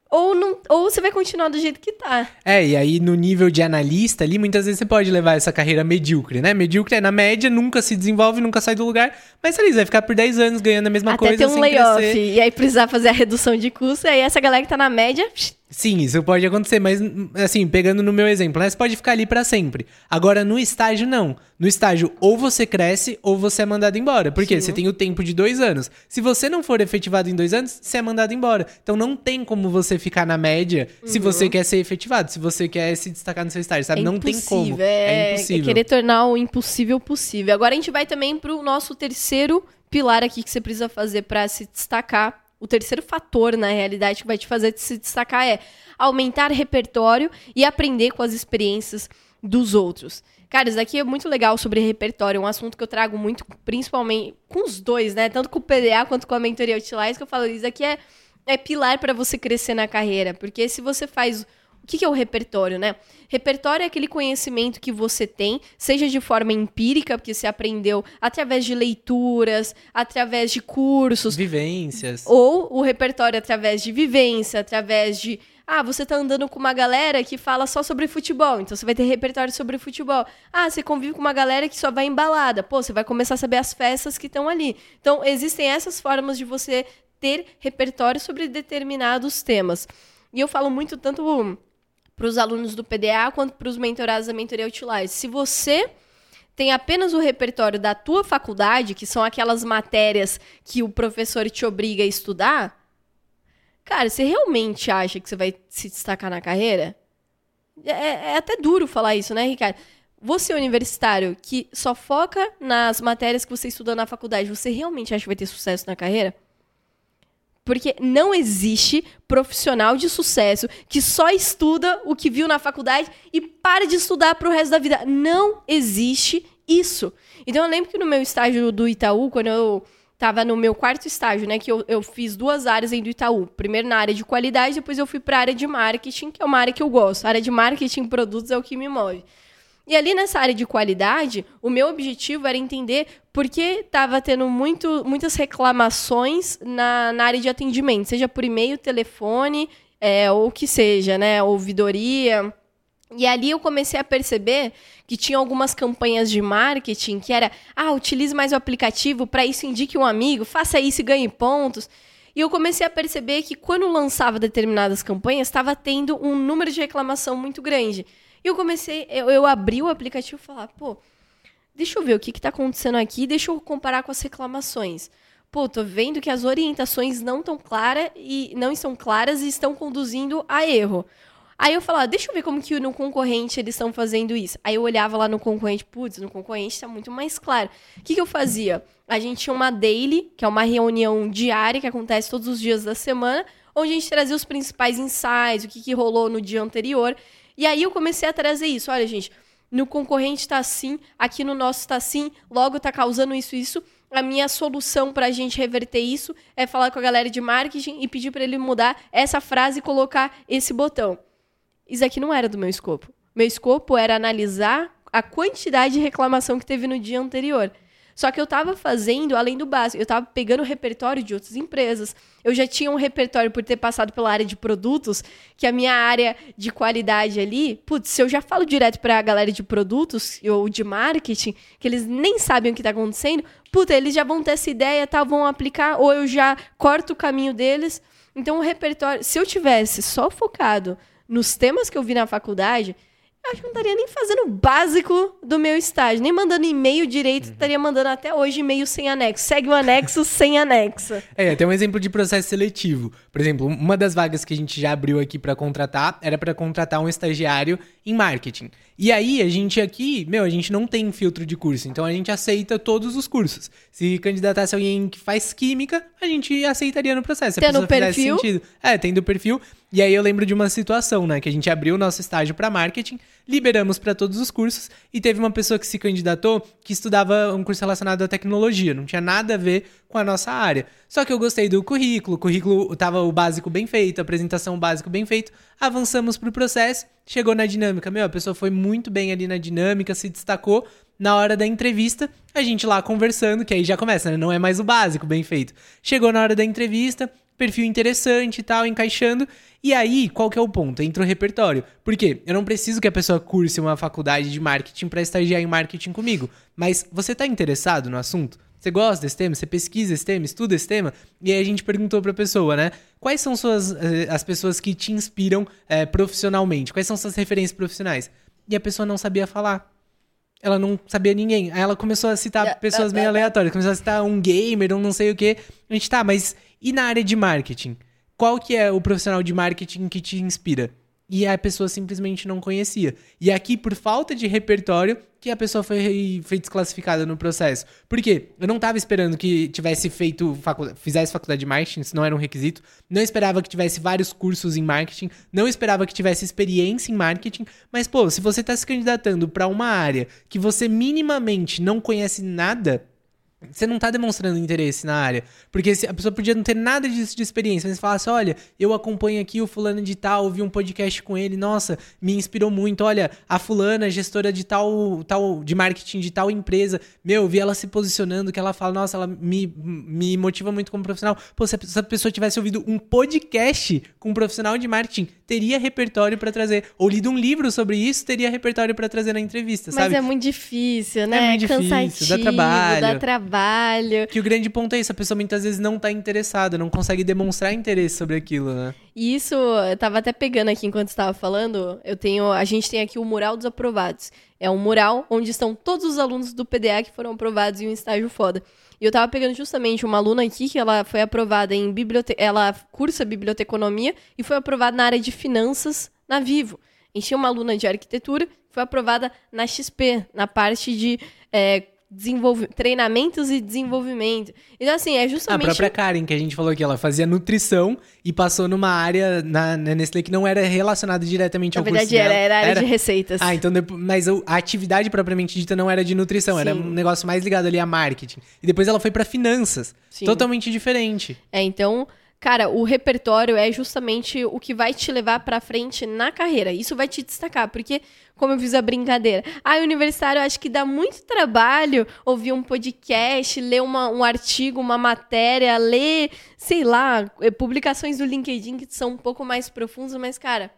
ou, não, ou você vai continuar do jeito que tá. É, e aí no nível de analista ali, muitas vezes você pode levar essa carreira medíocre, né? Medíocre é na média, nunca se desenvolve, nunca sai do lugar, mas ali, vai ficar por 10 anos ganhando a mesma Até coisa. Até ter um layoff, e aí precisar fazer a redução de custo, e aí essa galera que tá na média, Sim, isso pode acontecer, mas assim, pegando no meu exemplo, você pode ficar ali para sempre. Agora, no estágio, não. No estágio, ou você cresce ou você é mandado embora. Porque Sim. você tem o tempo de dois anos. Se você não for efetivado em dois anos, você é mandado embora. Então não tem como você ficar na média uhum. se você quer ser efetivado, se você quer se destacar no seu estágio, sabe? É não tem como. É, é impossível. É querer tornar o impossível possível. Agora a gente vai também pro nosso terceiro pilar aqui que você precisa fazer para se destacar o terceiro fator, na realidade, que vai te fazer se destacar é aumentar repertório e aprender com as experiências dos outros. Cara, isso daqui é muito legal sobre repertório, é um assunto que eu trago muito, principalmente com os dois, né? Tanto com o PDA quanto com a mentoria Utilize, que eu falo, isso aqui é, é pilar para você crescer na carreira. Porque se você faz o que, que é o repertório, né? Repertório é aquele conhecimento que você tem, seja de forma empírica, porque você aprendeu através de leituras, através de cursos. Vivências. Ou o repertório através de vivência, através de. Ah, você tá andando com uma galera que fala só sobre futebol, então você vai ter repertório sobre futebol. Ah, você convive com uma galera que só vai embalada. Pô, você vai começar a saber as festas que estão ali. Então, existem essas formas de você ter repertório sobre determinados temas. E eu falo muito tanto para os alunos do PDA quanto para os mentorados da mentoria Outliers. Se você tem apenas o repertório da tua faculdade, que são aquelas matérias que o professor te obriga a estudar, cara, você realmente acha que você vai se destacar na carreira? É, é até duro falar isso, né, Ricardo? Você, universitário, que só foca nas matérias que você estuda na faculdade, você realmente acha que vai ter sucesso na carreira? Porque não existe profissional de sucesso que só estuda o que viu na faculdade e para de estudar para o resto da vida. Não existe isso. Então eu lembro que no meu estágio do Itaú, quando eu estava no meu quarto estágio, né, que eu, eu fiz duas áreas aí do Itaú. Primeiro na área de qualidade, depois eu fui para a área de marketing, que é uma área que eu gosto. A área de marketing produtos é o que me move. E ali nessa área de qualidade, o meu objetivo era entender por que estava tendo muito, muitas reclamações na, na, área de atendimento, seja por e-mail, telefone, é, ou o que seja, né? Ouvidoria. E ali eu comecei a perceber que tinha algumas campanhas de marketing que era, ah, utilize mais o aplicativo, para isso indique um amigo, faça isso e ganhe pontos. E eu comecei a perceber que quando lançava determinadas campanhas, estava tendo um número de reclamação muito grande. E eu comecei, eu, eu abri o aplicativo e falar, pô, deixa eu ver o que está acontecendo aqui, deixa eu comparar com as reclamações. Pô, tô vendo que as orientações não estão claras e não estão claras e estão conduzindo a erro. Aí eu falava, deixa eu ver como que no concorrente eles estão fazendo isso. Aí eu olhava lá no concorrente, putz, no concorrente está muito mais claro. O que, que eu fazia? A gente tinha uma daily, que é uma reunião diária que acontece todos os dias da semana, onde a gente trazia os principais insights, o que, que rolou no dia anterior. E aí eu comecei a trazer isso. Olha, gente, no concorrente está assim, aqui no nosso está assim, logo está causando isso isso. A minha solução para a gente reverter isso é falar com a galera de marketing e pedir para ele mudar essa frase e colocar esse botão. Isso aqui não era do meu escopo. Meu escopo era analisar a quantidade de reclamação que teve no dia anterior. Só que eu estava fazendo além do básico, eu estava pegando o repertório de outras empresas. Eu já tinha um repertório por ter passado pela área de produtos, que a minha área de qualidade ali, putz, se eu já falo direto para a galera de produtos ou de marketing, que eles nem sabem o que está acontecendo, puta, eles já vão ter essa ideia, tal, vão aplicar, ou eu já corto o caminho deles. Então o repertório, se eu tivesse só focado nos temas que eu vi na faculdade, eu acho que não estaria nem fazendo o básico do meu estágio, nem mandando e-mail direito, uhum. estaria mandando até hoje e-mail sem anexo. Segue o anexo sem anexo. É, tem um exemplo de processo seletivo. Por exemplo, uma das vagas que a gente já abriu aqui para contratar era para contratar um estagiário em marketing. E aí, a gente aqui, meu, a gente não tem filtro de curso, então a gente aceita todos os cursos. Se candidatasse alguém que faz química, a gente aceitaria no processo. Se Tendo perfil? Sentido. É, tendo perfil. E aí eu lembro de uma situação, né, que a gente abriu o nosso estágio para marketing, liberamos para todos os cursos e teve uma pessoa que se candidatou que estudava um curso relacionado à tecnologia, não tinha nada a ver com a nossa área. Só que eu gostei do currículo, o currículo tava o básico bem feito, a apresentação básico bem feito, avançamos pro processo, chegou na dinâmica, meu, a pessoa foi muito bem ali na dinâmica, se destacou, na hora da entrevista, a gente lá conversando, que aí já começa, né? Não é mais o básico bem feito. Chegou na hora da entrevista, perfil interessante e tal, encaixando. E aí, qual que é o ponto? Entra o repertório. Por quê? Eu não preciso que a pessoa curse uma faculdade de marketing para estagiar em marketing comigo. Mas você está interessado no assunto? Você gosta desse tema? Você pesquisa esse tema? Estuda esse tema? E aí a gente perguntou para a pessoa, né? Quais são suas, eh, as pessoas que te inspiram eh, profissionalmente? Quais são suas referências profissionais? E a pessoa não sabia falar. Ela não sabia ninguém. Aí ela começou a citar pessoas meio aleatórias. Começou a citar um gamer, um não sei o quê. A gente, tá, mas e na área de marketing? Qual que é o profissional de marketing que te inspira? E a pessoa simplesmente não conhecia. E aqui, por falta de repertório, que a pessoa foi, foi desclassificada no processo. Por quê? Eu não estava esperando que tivesse feito faculdade, fizesse faculdade de marketing, isso não era um requisito. Não esperava que tivesse vários cursos em marketing. Não esperava que tivesse experiência em marketing. Mas, pô, se você está se candidatando para uma área que você minimamente não conhece nada, você não tá demonstrando interesse na área. Porque a pessoa podia não ter nada disso de experiência, mas falasse, olha, eu acompanho aqui o fulano de tal, vi um podcast com ele, nossa, me inspirou muito. Olha, a fulana, gestora de tal, tal de marketing de tal empresa, meu, vi ela se posicionando, que ela fala, nossa, ela me, me motiva muito como profissional. Pô, se a pessoa tivesse ouvido um podcast com um profissional de marketing, teria repertório para trazer. Ou lido um livro sobre isso, teria repertório para trazer na entrevista, mas sabe? Mas é muito difícil, né? É muito difícil, Cansativo, dá trabalho. Dá trabalho trabalho. Que o grande ponto é isso, a pessoa muitas vezes não tá interessada, não consegue demonstrar interesse sobre aquilo, né? E isso, eu tava até pegando aqui enquanto estava falando, eu tenho, a gente tem aqui o mural dos aprovados. É um mural onde estão todos os alunos do PDA que foram aprovados em um estágio foda. E eu tava pegando justamente uma aluna aqui que ela foi aprovada em biblioteca, ela cursa biblioteconomia e foi aprovada na área de finanças na Vivo. A gente tinha uma aluna de arquitetura foi aprovada na XP, na parte de é, treinamentos e desenvolvimento. Então, assim, é justamente. A própria Karen, que a gente falou que ela fazia nutrição e passou numa área na, na Nestlé que não era relacionada diretamente ao na verdade, curso era, era área era... de receitas. Ah, então depois, mas a atividade propriamente dita não era de nutrição, Sim. era um negócio mais ligado ali a marketing. E depois ela foi para finanças. Sim. Totalmente diferente. É, então Cara, o repertório é justamente o que vai te levar para frente na carreira. Isso vai te destacar, porque como eu fiz a brincadeira. Ah, universitário, acho que dá muito trabalho ouvir um podcast, ler uma, um artigo, uma matéria, ler, sei lá, eh, publicações do LinkedIn que são um pouco mais profundas, mas, cara,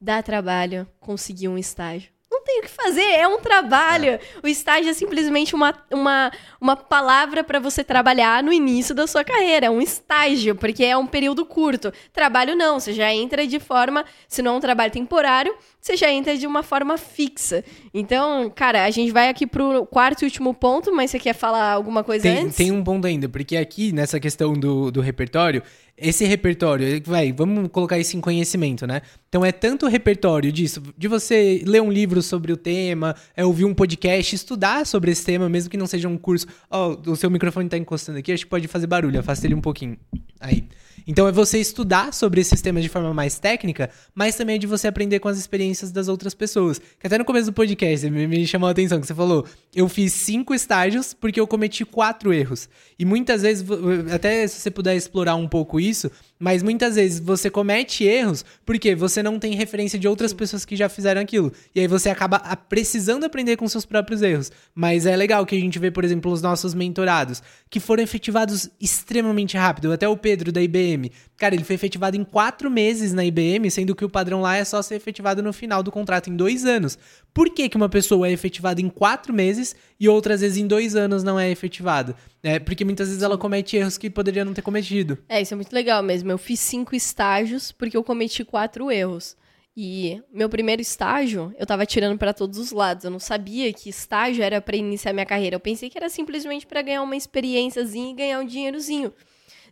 dá trabalho conseguir um estágio tem o que fazer, é um trabalho. É. O estágio é simplesmente uma, uma, uma palavra para você trabalhar no início da sua carreira. É um estágio, porque é um período curto. Trabalho não, você já entra de forma, se não é um trabalho temporário, você já entra de uma forma fixa. Então, cara, a gente vai aqui pro quarto e último ponto, mas você quer falar alguma coisa tem, antes? Tem um ponto ainda, porque aqui, nessa questão do, do repertório, esse repertório, vai, vamos colocar isso em conhecimento, né? Então é tanto repertório disso, de você ler um livro sobre o tema, é ouvir um podcast, estudar sobre esse tema, mesmo que não seja um curso. Ó, oh, o seu microfone tá encostando aqui, acho que pode fazer barulho, afasta ele um pouquinho. Aí. Então é você estudar sobre esses temas de forma mais técnica, mas também é de você aprender com as experiências das outras pessoas. Que até no começo do podcast me, chamou a atenção que você falou, eu fiz cinco estágios porque eu cometi quatro erros. E muitas vezes, até se você puder explorar um pouco isso, mas muitas vezes você comete erros porque você não tem referência de outras pessoas que já fizeram aquilo. E aí você acaba precisando aprender com seus próprios erros. Mas é legal que a gente vê, por exemplo, os nossos mentorados, que foram efetivados extremamente rápido. Até o Pedro da IBM. Cara, ele foi efetivado em quatro meses na IBM, sendo que o padrão lá é só ser efetivado no final do contrato, em dois anos. Por que, que uma pessoa é efetivada em quatro meses e outras vezes em dois anos não é efetivada? É, porque muitas vezes ela comete erros que poderia não ter cometido. É, isso é muito legal mesmo. Eu fiz cinco estágios porque eu cometi quatro erros. E meu primeiro estágio, eu tava tirando para todos os lados. Eu não sabia que estágio era para iniciar minha carreira. Eu pensei que era simplesmente para ganhar uma experiênciazinha e ganhar um dinheirozinho.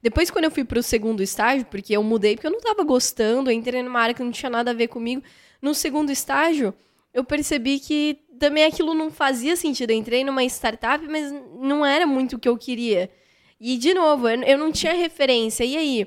Depois, quando eu fui pro segundo estágio, porque eu mudei, porque eu não tava gostando, eu entrei numa área que não tinha nada a ver comigo. No segundo estágio, eu percebi que também aquilo não fazia sentido. Eu entrei numa startup, mas não era muito o que eu queria. E, de novo, eu não tinha referência. E aí,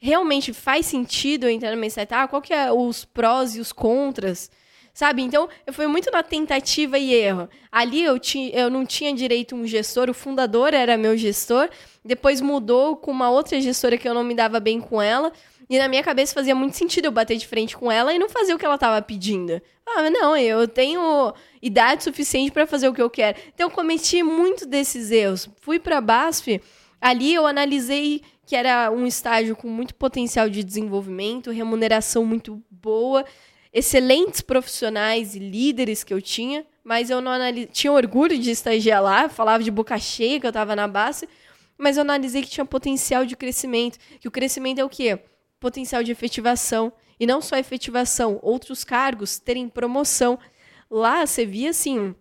realmente faz sentido eu entrar numa startup? Qual que é os prós e os contras? Sabe? Então, eu fui muito na tentativa e erro. Ali eu, ti, eu não tinha direito a um gestor, o fundador era meu gestor. Depois mudou com uma outra gestora que eu não me dava bem com ela. E na minha cabeça fazia muito sentido eu bater de frente com ela e não fazer o que ela estava pedindo. Ah, não, eu tenho idade suficiente para fazer o que eu quero. Então eu cometi muito desses erros. Fui para a BASF, ali eu analisei que era um estágio com muito potencial de desenvolvimento, remuneração muito boa, excelentes profissionais e líderes que eu tinha, mas eu não analisei, tinha orgulho de estagiar lá, falava de boca cheia que eu estava na BASF, mas eu analisei que tinha potencial de crescimento, que o crescimento é o quê? potencial de efetivação. E não só efetivação, outros cargos terem promoção. Lá você via assim,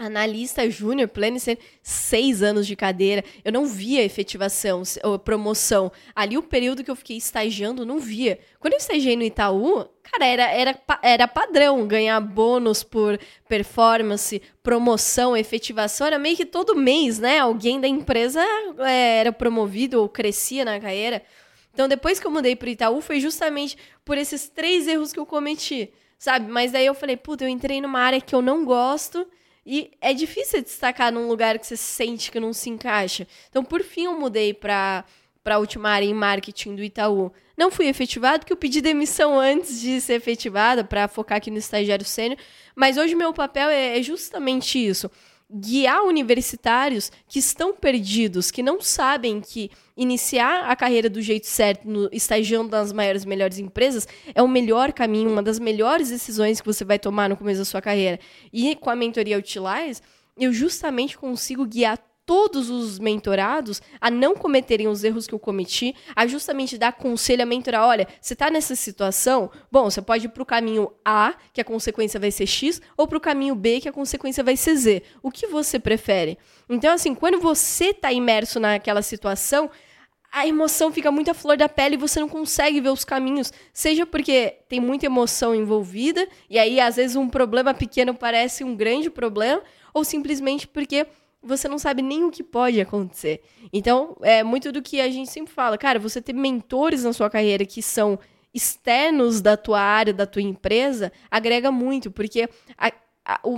analista júnior, pleno, seis anos de cadeira. Eu não via efetivação ou promoção. Ali o período que eu fiquei estagiando, não via. Quando eu estagiei no Itaú, cara, era, era, era padrão ganhar bônus por performance, promoção, efetivação. Era meio que todo mês, né? Alguém da empresa é, era promovido ou crescia na carreira. Então, depois que eu mudei pro Itaú, foi justamente por esses três erros que eu cometi, sabe? Mas daí eu falei, puta, eu entrei numa área que eu não gosto e é difícil destacar num lugar que você sente que não se encaixa. Então, por fim, eu mudei para para a última área em marketing do Itaú. Não fui efetivado, porque eu pedi demissão antes de ser efetivada para focar aqui no estagiário sênior. Mas hoje meu papel é, é justamente isso guiar universitários que estão perdidos, que não sabem que iniciar a carreira do jeito certo, no, estagiando nas maiores e melhores empresas, é o melhor caminho, uma das melhores decisões que você vai tomar no começo da sua carreira. E com a mentoria Utilize, eu justamente consigo guiar todos os mentorados a não cometerem os erros que eu cometi, a justamente dar conselho a mentorar, olha, você está nessa situação, bom, você pode ir para o caminho A, que a consequência vai ser X, ou para o caminho B, que a consequência vai ser Z. O que você prefere? Então, assim, quando você está imerso naquela situação, a emoção fica muito à flor da pele e você não consegue ver os caminhos. Seja porque tem muita emoção envolvida, e aí às vezes um problema pequeno parece um grande problema, ou simplesmente porque você não sabe nem o que pode acontecer. Então, é muito do que a gente sempre fala, cara, você ter mentores na sua carreira que são externos da tua área, da tua empresa, agrega muito, porque a, a, o,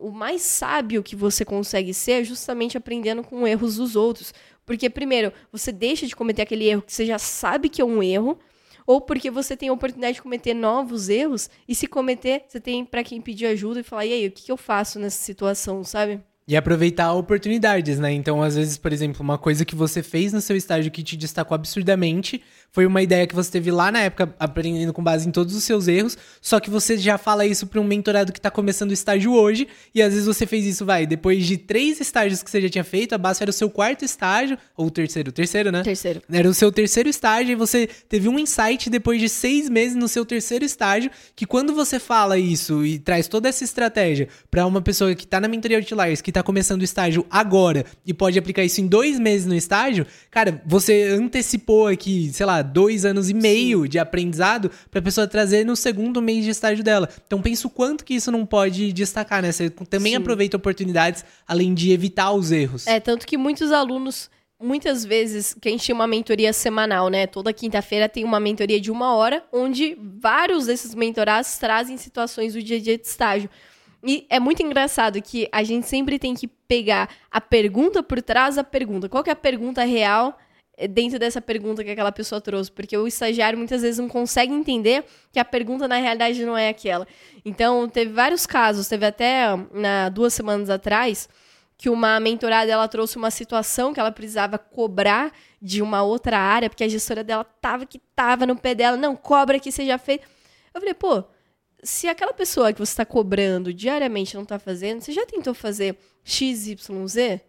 o mais sábio que você consegue ser é justamente aprendendo com erros dos outros. Porque, primeiro, você deixa de cometer aquele erro que você já sabe que é um erro, ou porque você tem a oportunidade de cometer novos erros, e se cometer, você tem para quem pedir ajuda e falar, e aí, o que, que eu faço nessa situação, sabe? E aproveitar oportunidades, né? Então, às vezes, por exemplo, uma coisa que você fez no seu estágio que te destacou absurdamente foi uma ideia que você teve lá na época, aprendendo com base em todos os seus erros, só que você já fala isso para um mentorado que tá começando o estágio hoje, e às vezes você fez isso, vai, depois de três estágios que você já tinha feito, a base era o seu quarto estágio, ou o terceiro, terceiro, né? Terceiro. Era o seu terceiro estágio, e você teve um insight depois de seis meses no seu terceiro estágio, que quando você fala isso e traz toda essa estratégia para uma pessoa que tá na mentoria Outliers, que tá começando o estágio agora, e pode aplicar isso em dois meses no estágio, cara, você antecipou aqui, sei lá, dois anos e meio Sim. de aprendizado para a pessoa trazer no segundo mês de estágio dela. Então pensa o quanto que isso não pode destacar, né? Você também Sim. aproveita oportunidades além de evitar os erros. É, tanto que muitos alunos muitas vezes, que a gente tinha uma mentoria semanal, né? Toda quinta-feira tem uma mentoria de uma hora, onde vários desses mentorados trazem situações do dia a dia de estágio. E é muito engraçado que a gente sempre tem que pegar a pergunta por trás da pergunta. Qual que é a pergunta real é, dentro dessa pergunta que aquela pessoa trouxe, porque o estagiário muitas vezes não consegue entender que a pergunta na realidade não é aquela. Então, teve vários casos, teve até na duas semanas atrás que uma mentorada ela trouxe uma situação que ela precisava cobrar de uma outra área, porque a gestora dela tava que tava no pé dela, não, cobra que seja feito. Eu falei, pô, se aquela pessoa que você está cobrando diariamente não está fazendo, você já tentou fazer XYZ?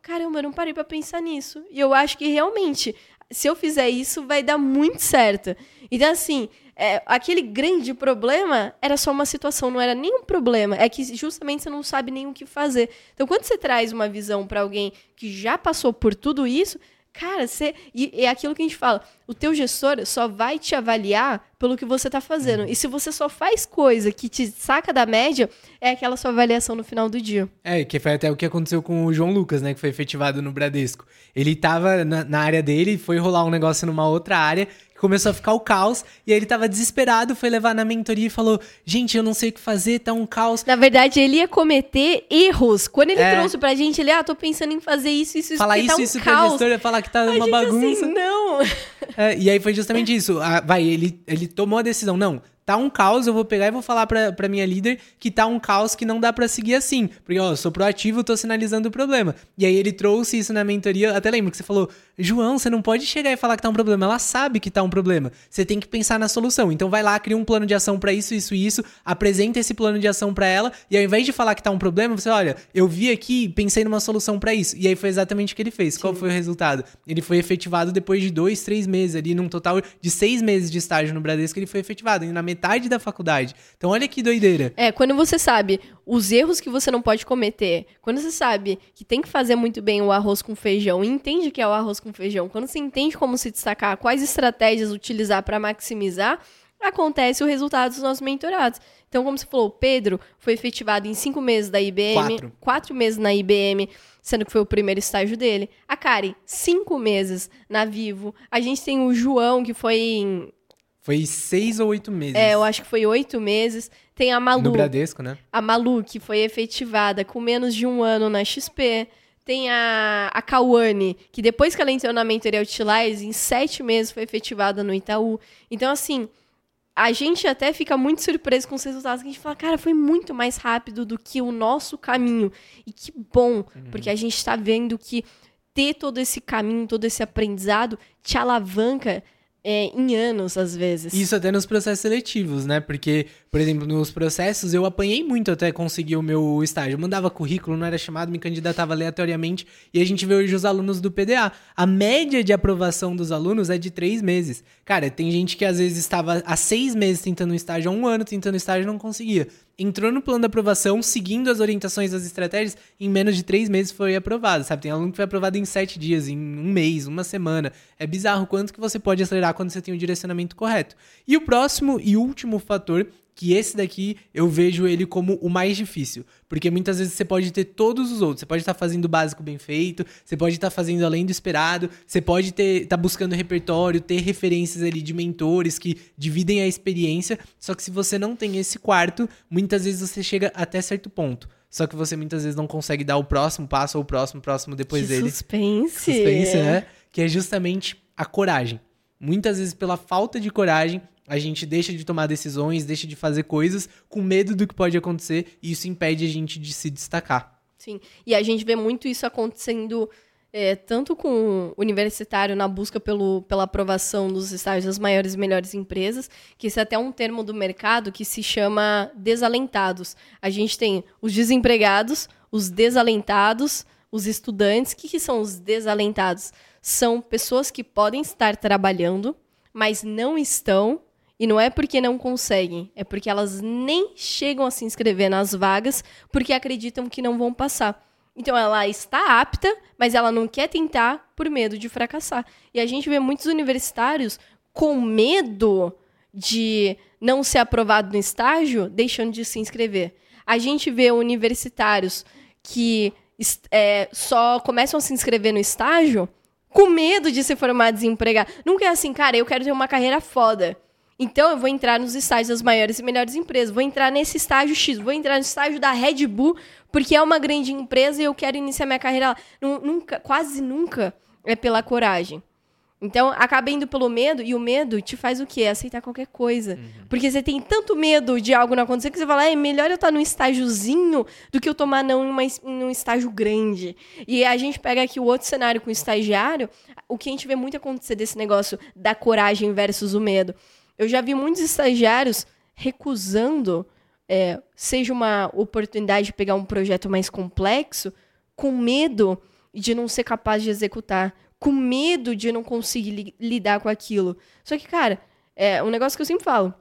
caramba, eu não parei para pensar nisso. E eu acho que realmente, se eu fizer isso, vai dar muito certo. Então, assim, é, aquele grande problema era só uma situação, não era nenhum problema. É que justamente você não sabe nem o que fazer. Então, quando você traz uma visão para alguém que já passou por tudo isso, Cara, você. E é aquilo que a gente fala. O teu gestor só vai te avaliar pelo que você tá fazendo. Uhum. E se você só faz coisa que te saca da média, é aquela sua avaliação no final do dia. É, que foi até o que aconteceu com o João Lucas, né? Que foi efetivado no Bradesco. Ele tava na, na área dele, foi rolar um negócio numa outra área começou a ficar o caos, e aí ele tava desesperado, foi levar na mentoria e falou: Gente, eu não sei o que fazer, tá um caos. Na verdade, ele ia cometer erros. Quando ele é. trouxe pra gente, ele, ah, tô pensando em fazer isso, isso, isso. Falar isso, tá um isso caos. pra gestora, falar que tá a uma assim, bagunça. Assim, não. [laughs] É, e aí foi justamente isso. Ah, vai, ele, ele tomou a decisão, não tá um caos, eu vou pegar e vou falar pra, pra minha líder que tá um caos que não dá para seguir assim. Porque, ó, eu sou proativo, tô sinalizando o problema. E aí ele trouxe isso na mentoria. Até lembro que você falou, João, você não pode chegar e falar que tá um problema. Ela sabe que tá um problema. Você tem que pensar na solução. Então vai lá, cria um plano de ação para isso, isso e isso, apresenta esse plano de ação para ela. E ao invés de falar que tá um problema, você, olha, eu vi aqui, pensei numa solução para isso. E aí foi exatamente o que ele fez. Sim. Qual foi o resultado? Ele foi efetivado depois de dois, três meses ali, num total de seis meses de estágio no Bradesco, ele foi efetivado. E na metade da faculdade. Então, olha que doideira. É, quando você sabe os erros que você não pode cometer, quando você sabe que tem que fazer muito bem o arroz com feijão e entende que é o arroz com feijão, quando você entende como se destacar, quais estratégias utilizar para maximizar, acontece o resultado dos nossos mentorados. Então, como você falou, o Pedro foi efetivado em cinco meses da IBM, quatro, quatro meses na IBM, sendo que foi o primeiro estágio dele. A Kari, cinco meses na Vivo. A gente tem o João, que foi em foi seis ou oito meses. É, eu acho que foi oito meses. Tem a Malu. No Bradesco, né? A Malu, que foi efetivada com menos de um ano na XP. Tem a, a Kawane, que depois que ela entrou na mentoria Utilize, em sete meses foi efetivada no Itaú. Então, assim, a gente até fica muito surpreso com os resultados, que a gente fala, cara, foi muito mais rápido do que o nosso caminho. E que bom, uhum. porque a gente está vendo que ter todo esse caminho, todo esse aprendizado te alavanca é, em anos, às vezes. Isso até nos processos seletivos, né? Porque, por exemplo, nos processos eu apanhei muito até conseguir o meu estágio. Eu mandava currículo, não era chamado, me candidatava aleatoriamente. E a gente vê hoje os alunos do PDA. A média de aprovação dos alunos é de três meses. Cara, tem gente que às vezes estava há seis meses tentando um estágio, há um ano tentando estágio e não conseguia entrou no plano de aprovação, seguindo as orientações das estratégias, em menos de três meses foi aprovado, sabe? Tem aluno que foi aprovado em sete dias, em um mês, uma semana. É bizarro quanto que você pode acelerar quando você tem o direcionamento correto. E o próximo e último fator que esse daqui eu vejo ele como o mais difícil. Porque muitas vezes você pode ter todos os outros. Você pode estar fazendo o básico bem feito, você pode estar fazendo além do esperado, você pode estar tá buscando repertório, ter referências ali de mentores que dividem a experiência. Só que se você não tem esse quarto, muitas vezes você chega até certo ponto. Só que você muitas vezes não consegue dar o próximo passo ou o próximo, próximo depois que dele. Suspense. Suspense, né? Que é justamente a coragem. Muitas vezes, pela falta de coragem, a gente deixa de tomar decisões, deixa de fazer coisas com medo do que pode acontecer e isso impede a gente de se destacar. Sim, e a gente vê muito isso acontecendo é, tanto com o universitário na busca pelo, pela aprovação dos estágios das maiores e melhores empresas, que isso é até um termo do mercado que se chama desalentados. A gente tem os desempregados, os desalentados, os estudantes. O que, que são os desalentados? São pessoas que podem estar trabalhando, mas não estão e não é porque não conseguem, é porque elas nem chegam a se inscrever nas vagas porque acreditam que não vão passar. Então ela está apta, mas ela não quer tentar por medo de fracassar. E a gente vê muitos universitários com medo de não ser aprovado no estágio, deixando de se inscrever. A gente vê universitários que é, só começam a se inscrever no estágio com medo de se formar desempregado. Nunca é assim, cara, eu quero ter uma carreira foda. Então eu vou entrar nos estágios das maiores e melhores empresas, vou entrar nesse estágio X, vou entrar no estágio da Red Bull, porque é uma grande empresa e eu quero iniciar minha carreira lá. Nunca, quase nunca é pela coragem. Então, acaba indo pelo medo, e o medo te faz o quê? Aceitar qualquer coisa. Uhum. Porque você tem tanto medo de algo não acontecer que você fala, é melhor eu estar num estágiozinho do que eu tomar não em, uma, em um estágio grande. E a gente pega aqui o outro cenário com o estagiário, o que a gente vê muito acontecer desse negócio da coragem versus o medo. Eu já vi muitos estagiários recusando, é, seja uma oportunidade de pegar um projeto mais complexo, com medo de não ser capaz de executar, com medo de não conseguir li lidar com aquilo. Só que, cara, é um negócio que eu sempre falo: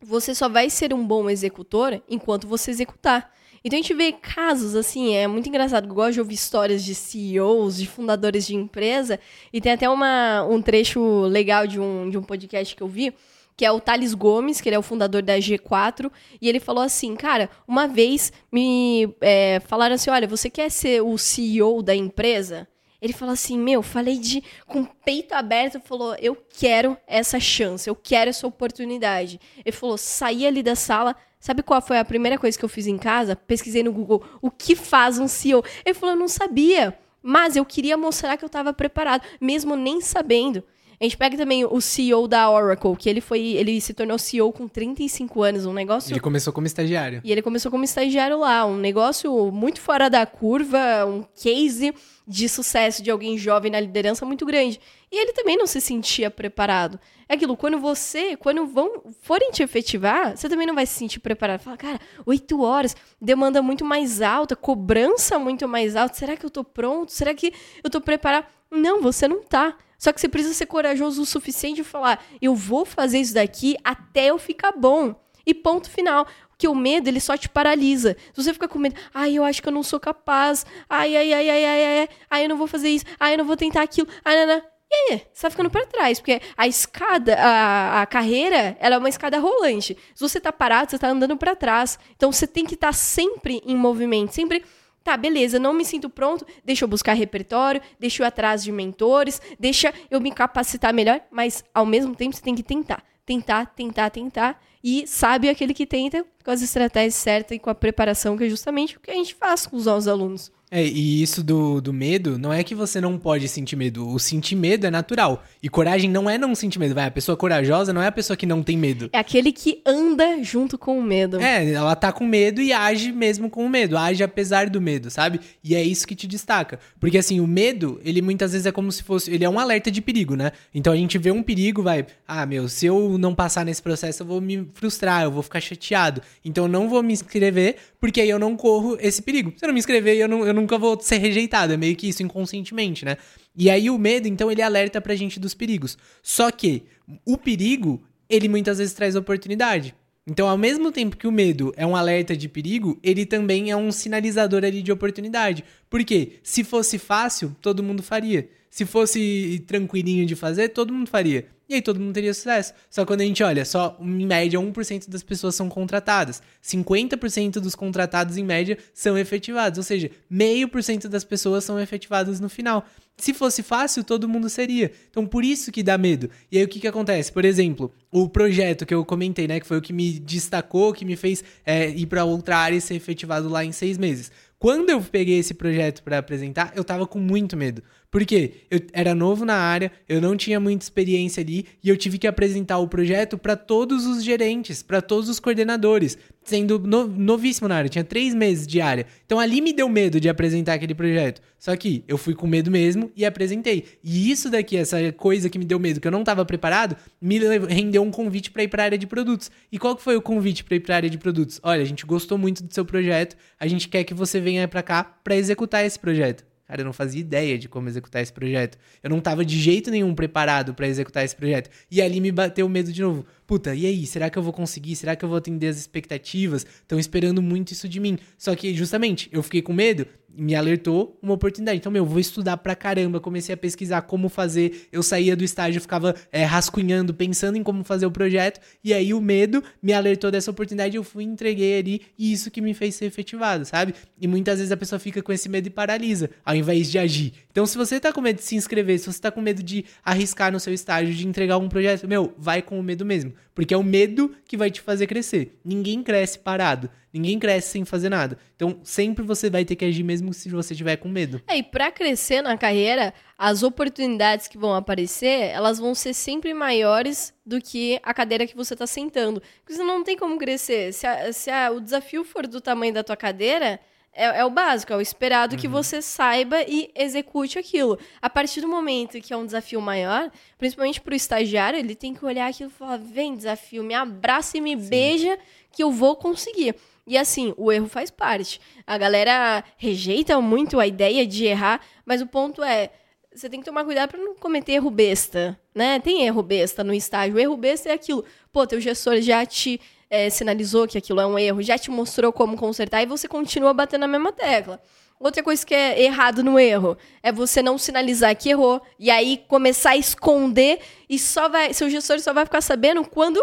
você só vai ser um bom executor enquanto você executar. Então a gente vê casos assim, é muito engraçado. Eu gosto de ouvir histórias de CEOs, de fundadores de empresa, e tem até uma, um trecho legal de um, de um podcast que eu vi que é o Thales Gomes, que ele é o fundador da G4, e ele falou assim, cara, uma vez me é, falaram assim, olha, você quer ser o CEO da empresa? Ele falou assim, meu, falei de com o peito aberto, falou, eu quero essa chance, eu quero essa oportunidade. Ele falou, saí ali da sala, sabe qual foi a primeira coisa que eu fiz em casa? Pesquisei no Google, o que faz um CEO? Ele falou, eu não sabia, mas eu queria mostrar que eu estava preparado, mesmo nem sabendo. A gente pega também o CEO da Oracle, que ele foi, ele se tornou CEO com 35 anos, um negócio. Ele começou como estagiário. E ele começou como estagiário lá, um negócio muito fora da curva, um case de sucesso de alguém jovem na liderança muito grande. E ele também não se sentia preparado. É aquilo, quando você, quando vão, forem te efetivar, você também não vai se sentir preparado. Fala, cara, oito horas, demanda muito mais alta, cobrança muito mais alta. Será que eu tô pronto? Será que eu tô preparado? Não, você não tá. Só que você precisa ser corajoso o suficiente e falar: eu vou fazer isso daqui até eu ficar bom. E ponto final. Porque o medo, ele só te paralisa. Se você fica com medo, ai, eu acho que eu não sou capaz. Ai, ai, ai, ai, ai, ai, ai, eu não vou fazer isso. Ai, eu não vou tentar aquilo. Ai, não, não. E aí, você tá ficando para trás, porque a escada, a, a carreira, ela é uma escada rolante. Se você tá parado, você tá andando para trás. Então você tem que estar tá sempre em movimento, sempre Tá, beleza, não me sinto pronto, deixa eu buscar repertório, deixa eu atrás de mentores, deixa eu me capacitar melhor, mas ao mesmo tempo você tem que tentar. Tentar, tentar, tentar. E sabe aquele que tenta com as estratégias certas e com a preparação, que é justamente o que a gente faz com os nossos alunos. É, e isso do, do medo, não é que você não pode sentir medo. O sentir medo é natural. E coragem não é não sentir medo. Vai, a pessoa corajosa não é a pessoa que não tem medo. É aquele que anda junto com o medo. É, ela tá com medo e age mesmo com o medo. Age apesar do medo, sabe? E é isso que te destaca. Porque assim, o medo, ele muitas vezes é como se fosse. Ele é um alerta de perigo, né? Então a gente vê um perigo, vai. Ah, meu, se eu não passar nesse processo, eu vou me frustrar, eu vou ficar chateado. Então eu não vou me inscrever, porque aí eu não corro esse perigo. Se eu não me inscrever, eu não, eu não nunca vou ser rejeitado. É meio que isso inconscientemente, né? E aí o medo, então, ele alerta pra gente dos perigos. Só que o perigo, ele muitas vezes traz oportunidade. Então, ao mesmo tempo que o medo é um alerta de perigo, ele também é um sinalizador ali de oportunidade. Porque se fosse fácil, todo mundo faria. Se fosse tranquilinho de fazer, todo mundo faria. E aí todo mundo teria sucesso. Só quando a gente olha, só em média 1% das pessoas são contratadas. 50% dos contratados em média são efetivados. Ou seja, meio por cento das pessoas são efetivadas no final. Se fosse fácil, todo mundo seria. Então, por isso que dá medo. E aí, o que, que acontece? Por exemplo, o projeto que eu comentei, né? Que foi o que me destacou, que me fez é, ir para outra área e ser efetivado lá em seis meses. Quando eu peguei esse projeto para apresentar, eu tava com muito medo. Porque eu era novo na área, eu não tinha muita experiência ali e eu tive que apresentar o projeto para todos os gerentes, para todos os coordenadores, sendo no, novíssimo na área, tinha três meses de área. Então ali me deu medo de apresentar aquele projeto. Só que eu fui com medo mesmo e apresentei. E isso daqui, essa coisa que me deu medo, que eu não estava preparado, me rendeu um convite para ir para a área de produtos. E qual que foi o convite para ir para a área de produtos? Olha, a gente gostou muito do seu projeto, a gente quer que você venha para cá para executar esse projeto. Cara, eu não fazia ideia de como executar esse projeto. Eu não estava de jeito nenhum preparado para executar esse projeto. E ali me bateu medo de novo. Puta, e aí? Será que eu vou conseguir? Será que eu vou atender as expectativas? Estão esperando muito isso de mim. Só que, justamente, eu fiquei com medo me alertou uma oportunidade. Então, meu, vou estudar pra caramba. Comecei a pesquisar como fazer. Eu saía do estágio, ficava é, rascunhando, pensando em como fazer o projeto. E aí o medo me alertou dessa oportunidade. Eu fui, entreguei ali. E isso que me fez ser efetivado, sabe? E muitas vezes a pessoa fica com esse medo e paralisa, ao invés de agir. Então, se você tá com medo de se inscrever, se você tá com medo de arriscar no seu estágio, de entregar um projeto, meu, vai com o medo mesmo. Porque é o medo que vai te fazer crescer. Ninguém cresce parado. Ninguém cresce sem fazer nada. Então, sempre você vai ter que agir mesmo se você tiver com medo. É, e pra crescer na carreira, as oportunidades que vão aparecer, elas vão ser sempre maiores do que a cadeira que você tá sentando. Porque você não tem como crescer. Se, a, se a, o desafio for do tamanho da tua cadeira, é, é, o básico, é o esperado uhum. que você saiba e execute aquilo. A partir do momento que é um desafio maior, principalmente para o estagiário, ele tem que olhar aquilo e falar: vem, desafio, me abraça e me Sim. beija que eu vou conseguir. E assim, o erro faz parte. A galera rejeita muito a ideia de errar, mas o ponto é, você tem que tomar cuidado para não cometer erro besta, né? Tem erro besta no estágio. O erro besta é aquilo. Pô, teu gestor já te é, sinalizou que aquilo é um erro, já te mostrou como consertar e você continua batendo na mesma tecla. Outra coisa que é errado no erro é você não sinalizar que errou e aí começar a esconder e só vai, seu gestor só vai ficar sabendo quando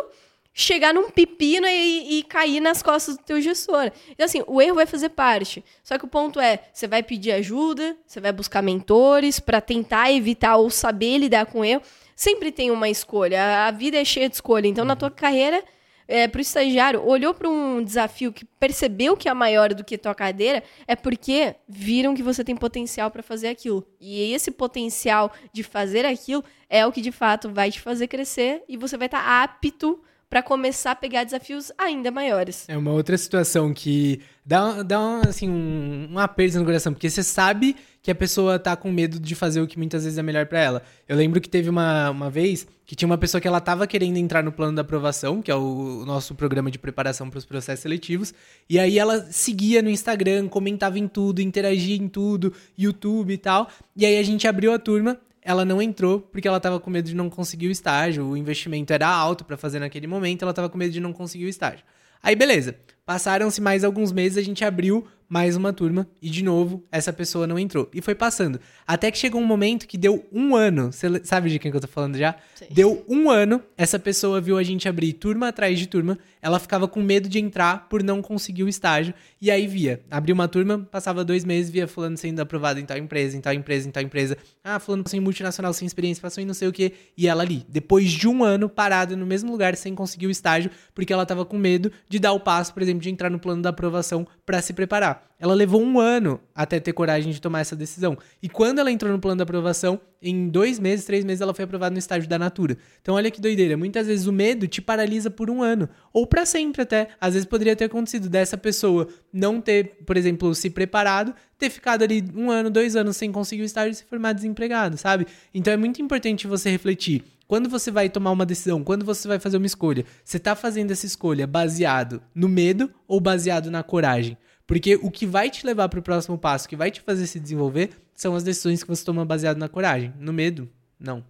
chegar num pepino e, e, cair nas costas do teu gestor. Então, assim, o erro vai fazer parte. Só que o ponto é, você vai pedir ajuda, você vai buscar mentores para tentar evitar ou saber lidar com o erro. Sempre tem uma escolha. A vida é cheia de escolha. Então, na tua carreira, é, para o estagiário, olhou para um desafio que percebeu que é maior do que tua cadeira, é porque viram que você tem potencial para fazer aquilo. E esse potencial de fazer aquilo é o que de fato vai te fazer crescer e você vai estar tá apto para começar a pegar desafios ainda maiores. É uma outra situação que dá, dá assim, um, um no coração, porque você sabe que a pessoa tá com medo de fazer o que muitas vezes é melhor para ela. Eu lembro que teve uma, uma vez que tinha uma pessoa que ela tava querendo entrar no plano da aprovação, que é o, o nosso programa de preparação para os processos seletivos, e aí ela seguia no Instagram, comentava em tudo, interagia em tudo, YouTube e tal. E aí a gente abriu a turma ela não entrou porque ela estava com medo de não conseguir o estágio. O investimento era alto para fazer naquele momento, ela estava com medo de não conseguir o estágio. Aí beleza. Passaram-se mais alguns meses, a gente abriu mais uma turma e de novo essa pessoa não entrou. E foi passando. Até que chegou um momento que deu um ano. Você sabe de quem que eu tô falando já? Sim. Deu um ano, essa pessoa viu a gente abrir turma atrás de turma. Ela ficava com medo de entrar por não conseguir o estágio. E aí via, abriu uma turma, passava dois meses, via fulano sendo aprovado em tal empresa, em tal empresa, em tal empresa. Ah, fulano passou em multinacional sem experiência, passou em não sei o quê. E ela ali, depois de um ano parada no mesmo lugar sem conseguir o estágio, porque ela tava com medo de dar o passo, por exemplo, de entrar no plano da aprovação para se preparar. Ela levou um ano até ter coragem de tomar essa decisão. E quando ela entrou no plano da aprovação, em dois meses, três meses, ela foi aprovada no estágio da Natura. Então, olha que doideira. Muitas vezes o medo te paralisa por um ano. Ou para sempre até. Às vezes poderia ter acontecido dessa pessoa não ter, por exemplo, se preparado, ter ficado ali um ano, dois anos sem conseguir o estágio e se formar desempregado, sabe? Então, é muito importante você refletir quando você vai tomar uma decisão, quando você vai fazer uma escolha, você está fazendo essa escolha baseado no medo ou baseado na coragem? Porque o que vai te levar para o próximo passo, que vai te fazer se desenvolver, são as decisões que você toma baseado na coragem. No medo, não.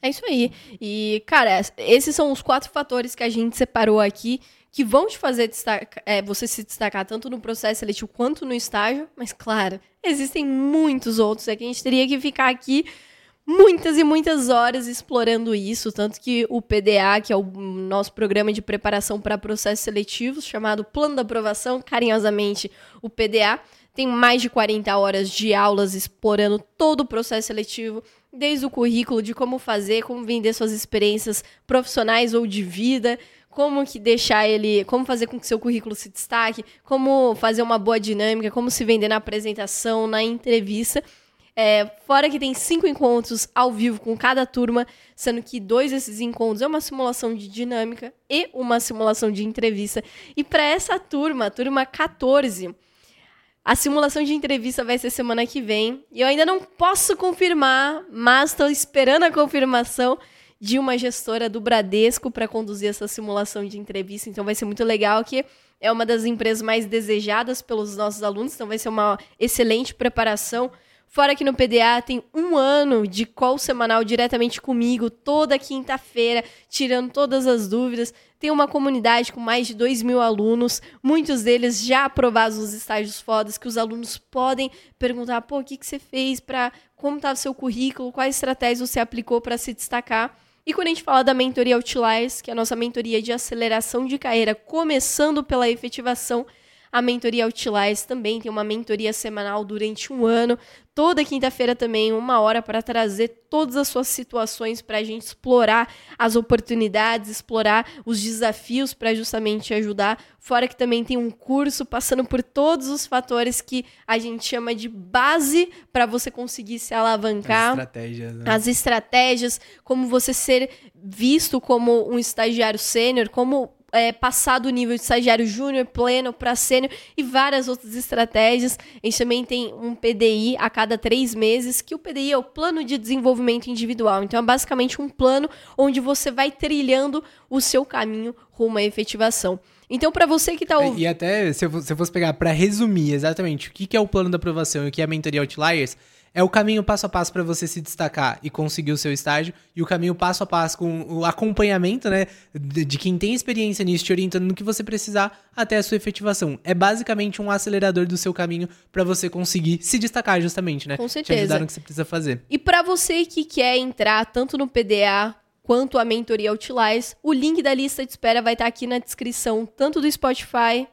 É isso aí. E, cara, esses são os quatro fatores que a gente separou aqui que vão te fazer destacar, é, você se destacar tanto no processo seletivo quanto no estágio. Mas, claro, existem muitos outros. É que a gente teria que ficar aqui muitas e muitas horas explorando isso, tanto que o PDA, que é o nosso programa de preparação para processos seletivos, chamado Plano da Aprovação, carinhosamente o PDA, tem mais de 40 horas de aulas explorando todo o processo seletivo, desde o currículo de como fazer, como vender suas experiências profissionais ou de vida, como que deixar ele, como fazer com que seu currículo se destaque, como fazer uma boa dinâmica, como se vender na apresentação, na entrevista. É, fora que tem cinco encontros ao vivo com cada turma, sendo que dois desses encontros é uma simulação de dinâmica e uma simulação de entrevista. E para essa turma, turma 14, a simulação de entrevista vai ser semana que vem. E eu ainda não posso confirmar, mas estou esperando a confirmação de uma gestora do Bradesco para conduzir essa simulação de entrevista. Então vai ser muito legal que é uma das empresas mais desejadas pelos nossos alunos, então vai ser uma excelente preparação Fora que no PDA tem um ano de call semanal diretamente comigo, toda quinta-feira, tirando todas as dúvidas. Tem uma comunidade com mais de 2 mil alunos, muitos deles já aprovados nos estágios fodas, que os alunos podem perguntar: pô, o que, que você fez para. Como estava tá o seu currículo? Quais estratégias você aplicou para se destacar? E quando a gente fala da mentoria Outliers, que é a nossa mentoria de aceleração de carreira, começando pela efetivação, a mentoria Outliers também tem uma mentoria semanal durante um ano. Toda quinta-feira também, uma hora para trazer todas as suas situações para a gente explorar as oportunidades, explorar os desafios para justamente ajudar. Fora que também tem um curso passando por todos os fatores que a gente chama de base para você conseguir se alavancar. As estratégias. Né? As estratégias, como você ser visto como um estagiário sênior, como é, passar do nível de estagiário júnior, pleno para sênior e várias outras estratégias. A gente também tem um PDI a cada três meses, que o PDI é o Plano de Desenvolvimento Individual. Então, é basicamente um plano onde você vai trilhando o seu caminho rumo à efetivação. Então, para você que está ouvindo. E até, se eu, se eu fosse pegar para resumir exatamente o que, que é o plano da aprovação e o que é a mentoria Outliers é o caminho passo a passo para você se destacar e conseguir o seu estágio, e o caminho passo a passo com o acompanhamento, né, de, de quem tem experiência nisso, te orientando no que você precisar até a sua efetivação. É basicamente um acelerador do seu caminho para você conseguir se destacar justamente, né? Com certeza. Te ajudar no que você precisa fazer. E para você que quer entrar tanto no PDA quanto a mentoria Outliers, o link da lista de espera vai estar aqui na descrição, tanto do Spotify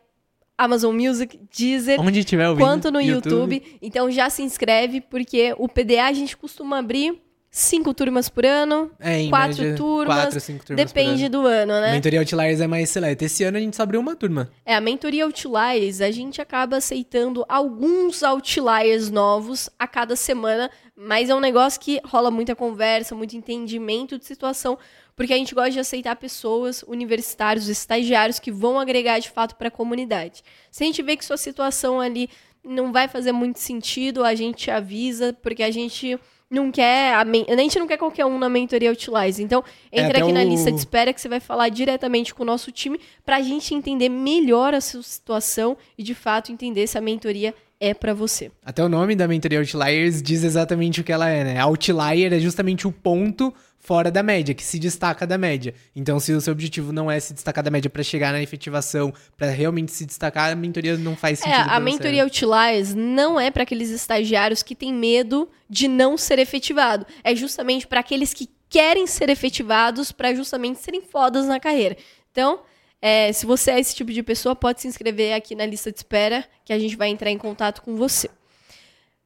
Amazon Music, Deezer, Onde tiver ouvindo, quanto no YouTube. YouTube. Então já se inscreve, porque o PDA a gente costuma abrir cinco turmas por ano, é, quatro média, turmas, quatro, cinco turmas depende do ano, né? A mentoria Outliers é mais seleta. Esse ano a gente só abriu uma turma. É, a mentoria Outliers, a gente acaba aceitando alguns Outliers novos a cada semana, mas é um negócio que rola muita conversa, muito entendimento de situação, porque a gente gosta de aceitar pessoas, universitários, estagiários que vão agregar de fato para a comunidade. Se a gente vê que sua situação ali não vai fazer muito sentido, a gente avisa, porque a gente não quer. A, a gente não quer qualquer um na mentoria Utilize. Então, é, entra é, aqui o... na lista de espera que você vai falar diretamente com o nosso time para a gente entender melhor a sua situação e, de fato, entender se a mentoria é para você. Até o nome da mentoria Outliers diz exatamente o que ela é, né? Outlier é justamente o ponto fora da média, que se destaca da média. Então, se o seu objetivo não é se destacar da média para chegar na efetivação, para realmente se destacar, a mentoria não faz é, sentido. É, a mentoria Outliers não é para aqueles estagiários que têm medo de não ser efetivado. É justamente para aqueles que querem ser efetivados para justamente serem fodas na carreira. Então, é, se você é esse tipo de pessoa, pode se inscrever aqui na lista de espera, que a gente vai entrar em contato com você.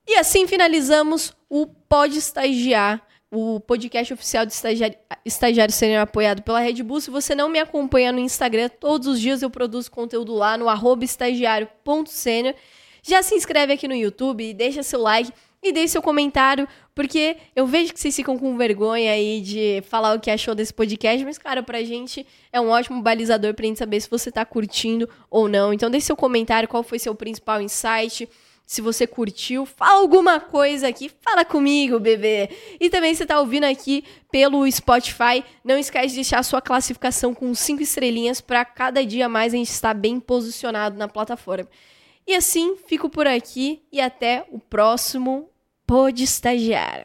E assim finalizamos o Pode Estagiar, o podcast oficial de estagiário, estagiário sênior apoiado pela Red Bull. Se você não me acompanha no Instagram, todos os dias eu produzo conteúdo lá no estagiário.sênior. Já se inscreve aqui no YouTube, deixa seu like e deixe seu comentário, porque eu vejo que vocês ficam com vergonha aí de falar o que achou desse podcast, mas, cara, pra gente é um ótimo balizador pra gente saber se você tá curtindo ou não. Então, deixe seu comentário, qual foi seu principal insight se você curtiu, fala alguma coisa aqui, fala comigo, bebê. E também você tá ouvindo aqui pelo Spotify, não esquece de deixar sua classificação com cinco estrelinhas para cada dia mais a gente estar bem posicionado na plataforma. E assim, fico por aqui e até o próximo Pod Estagiário.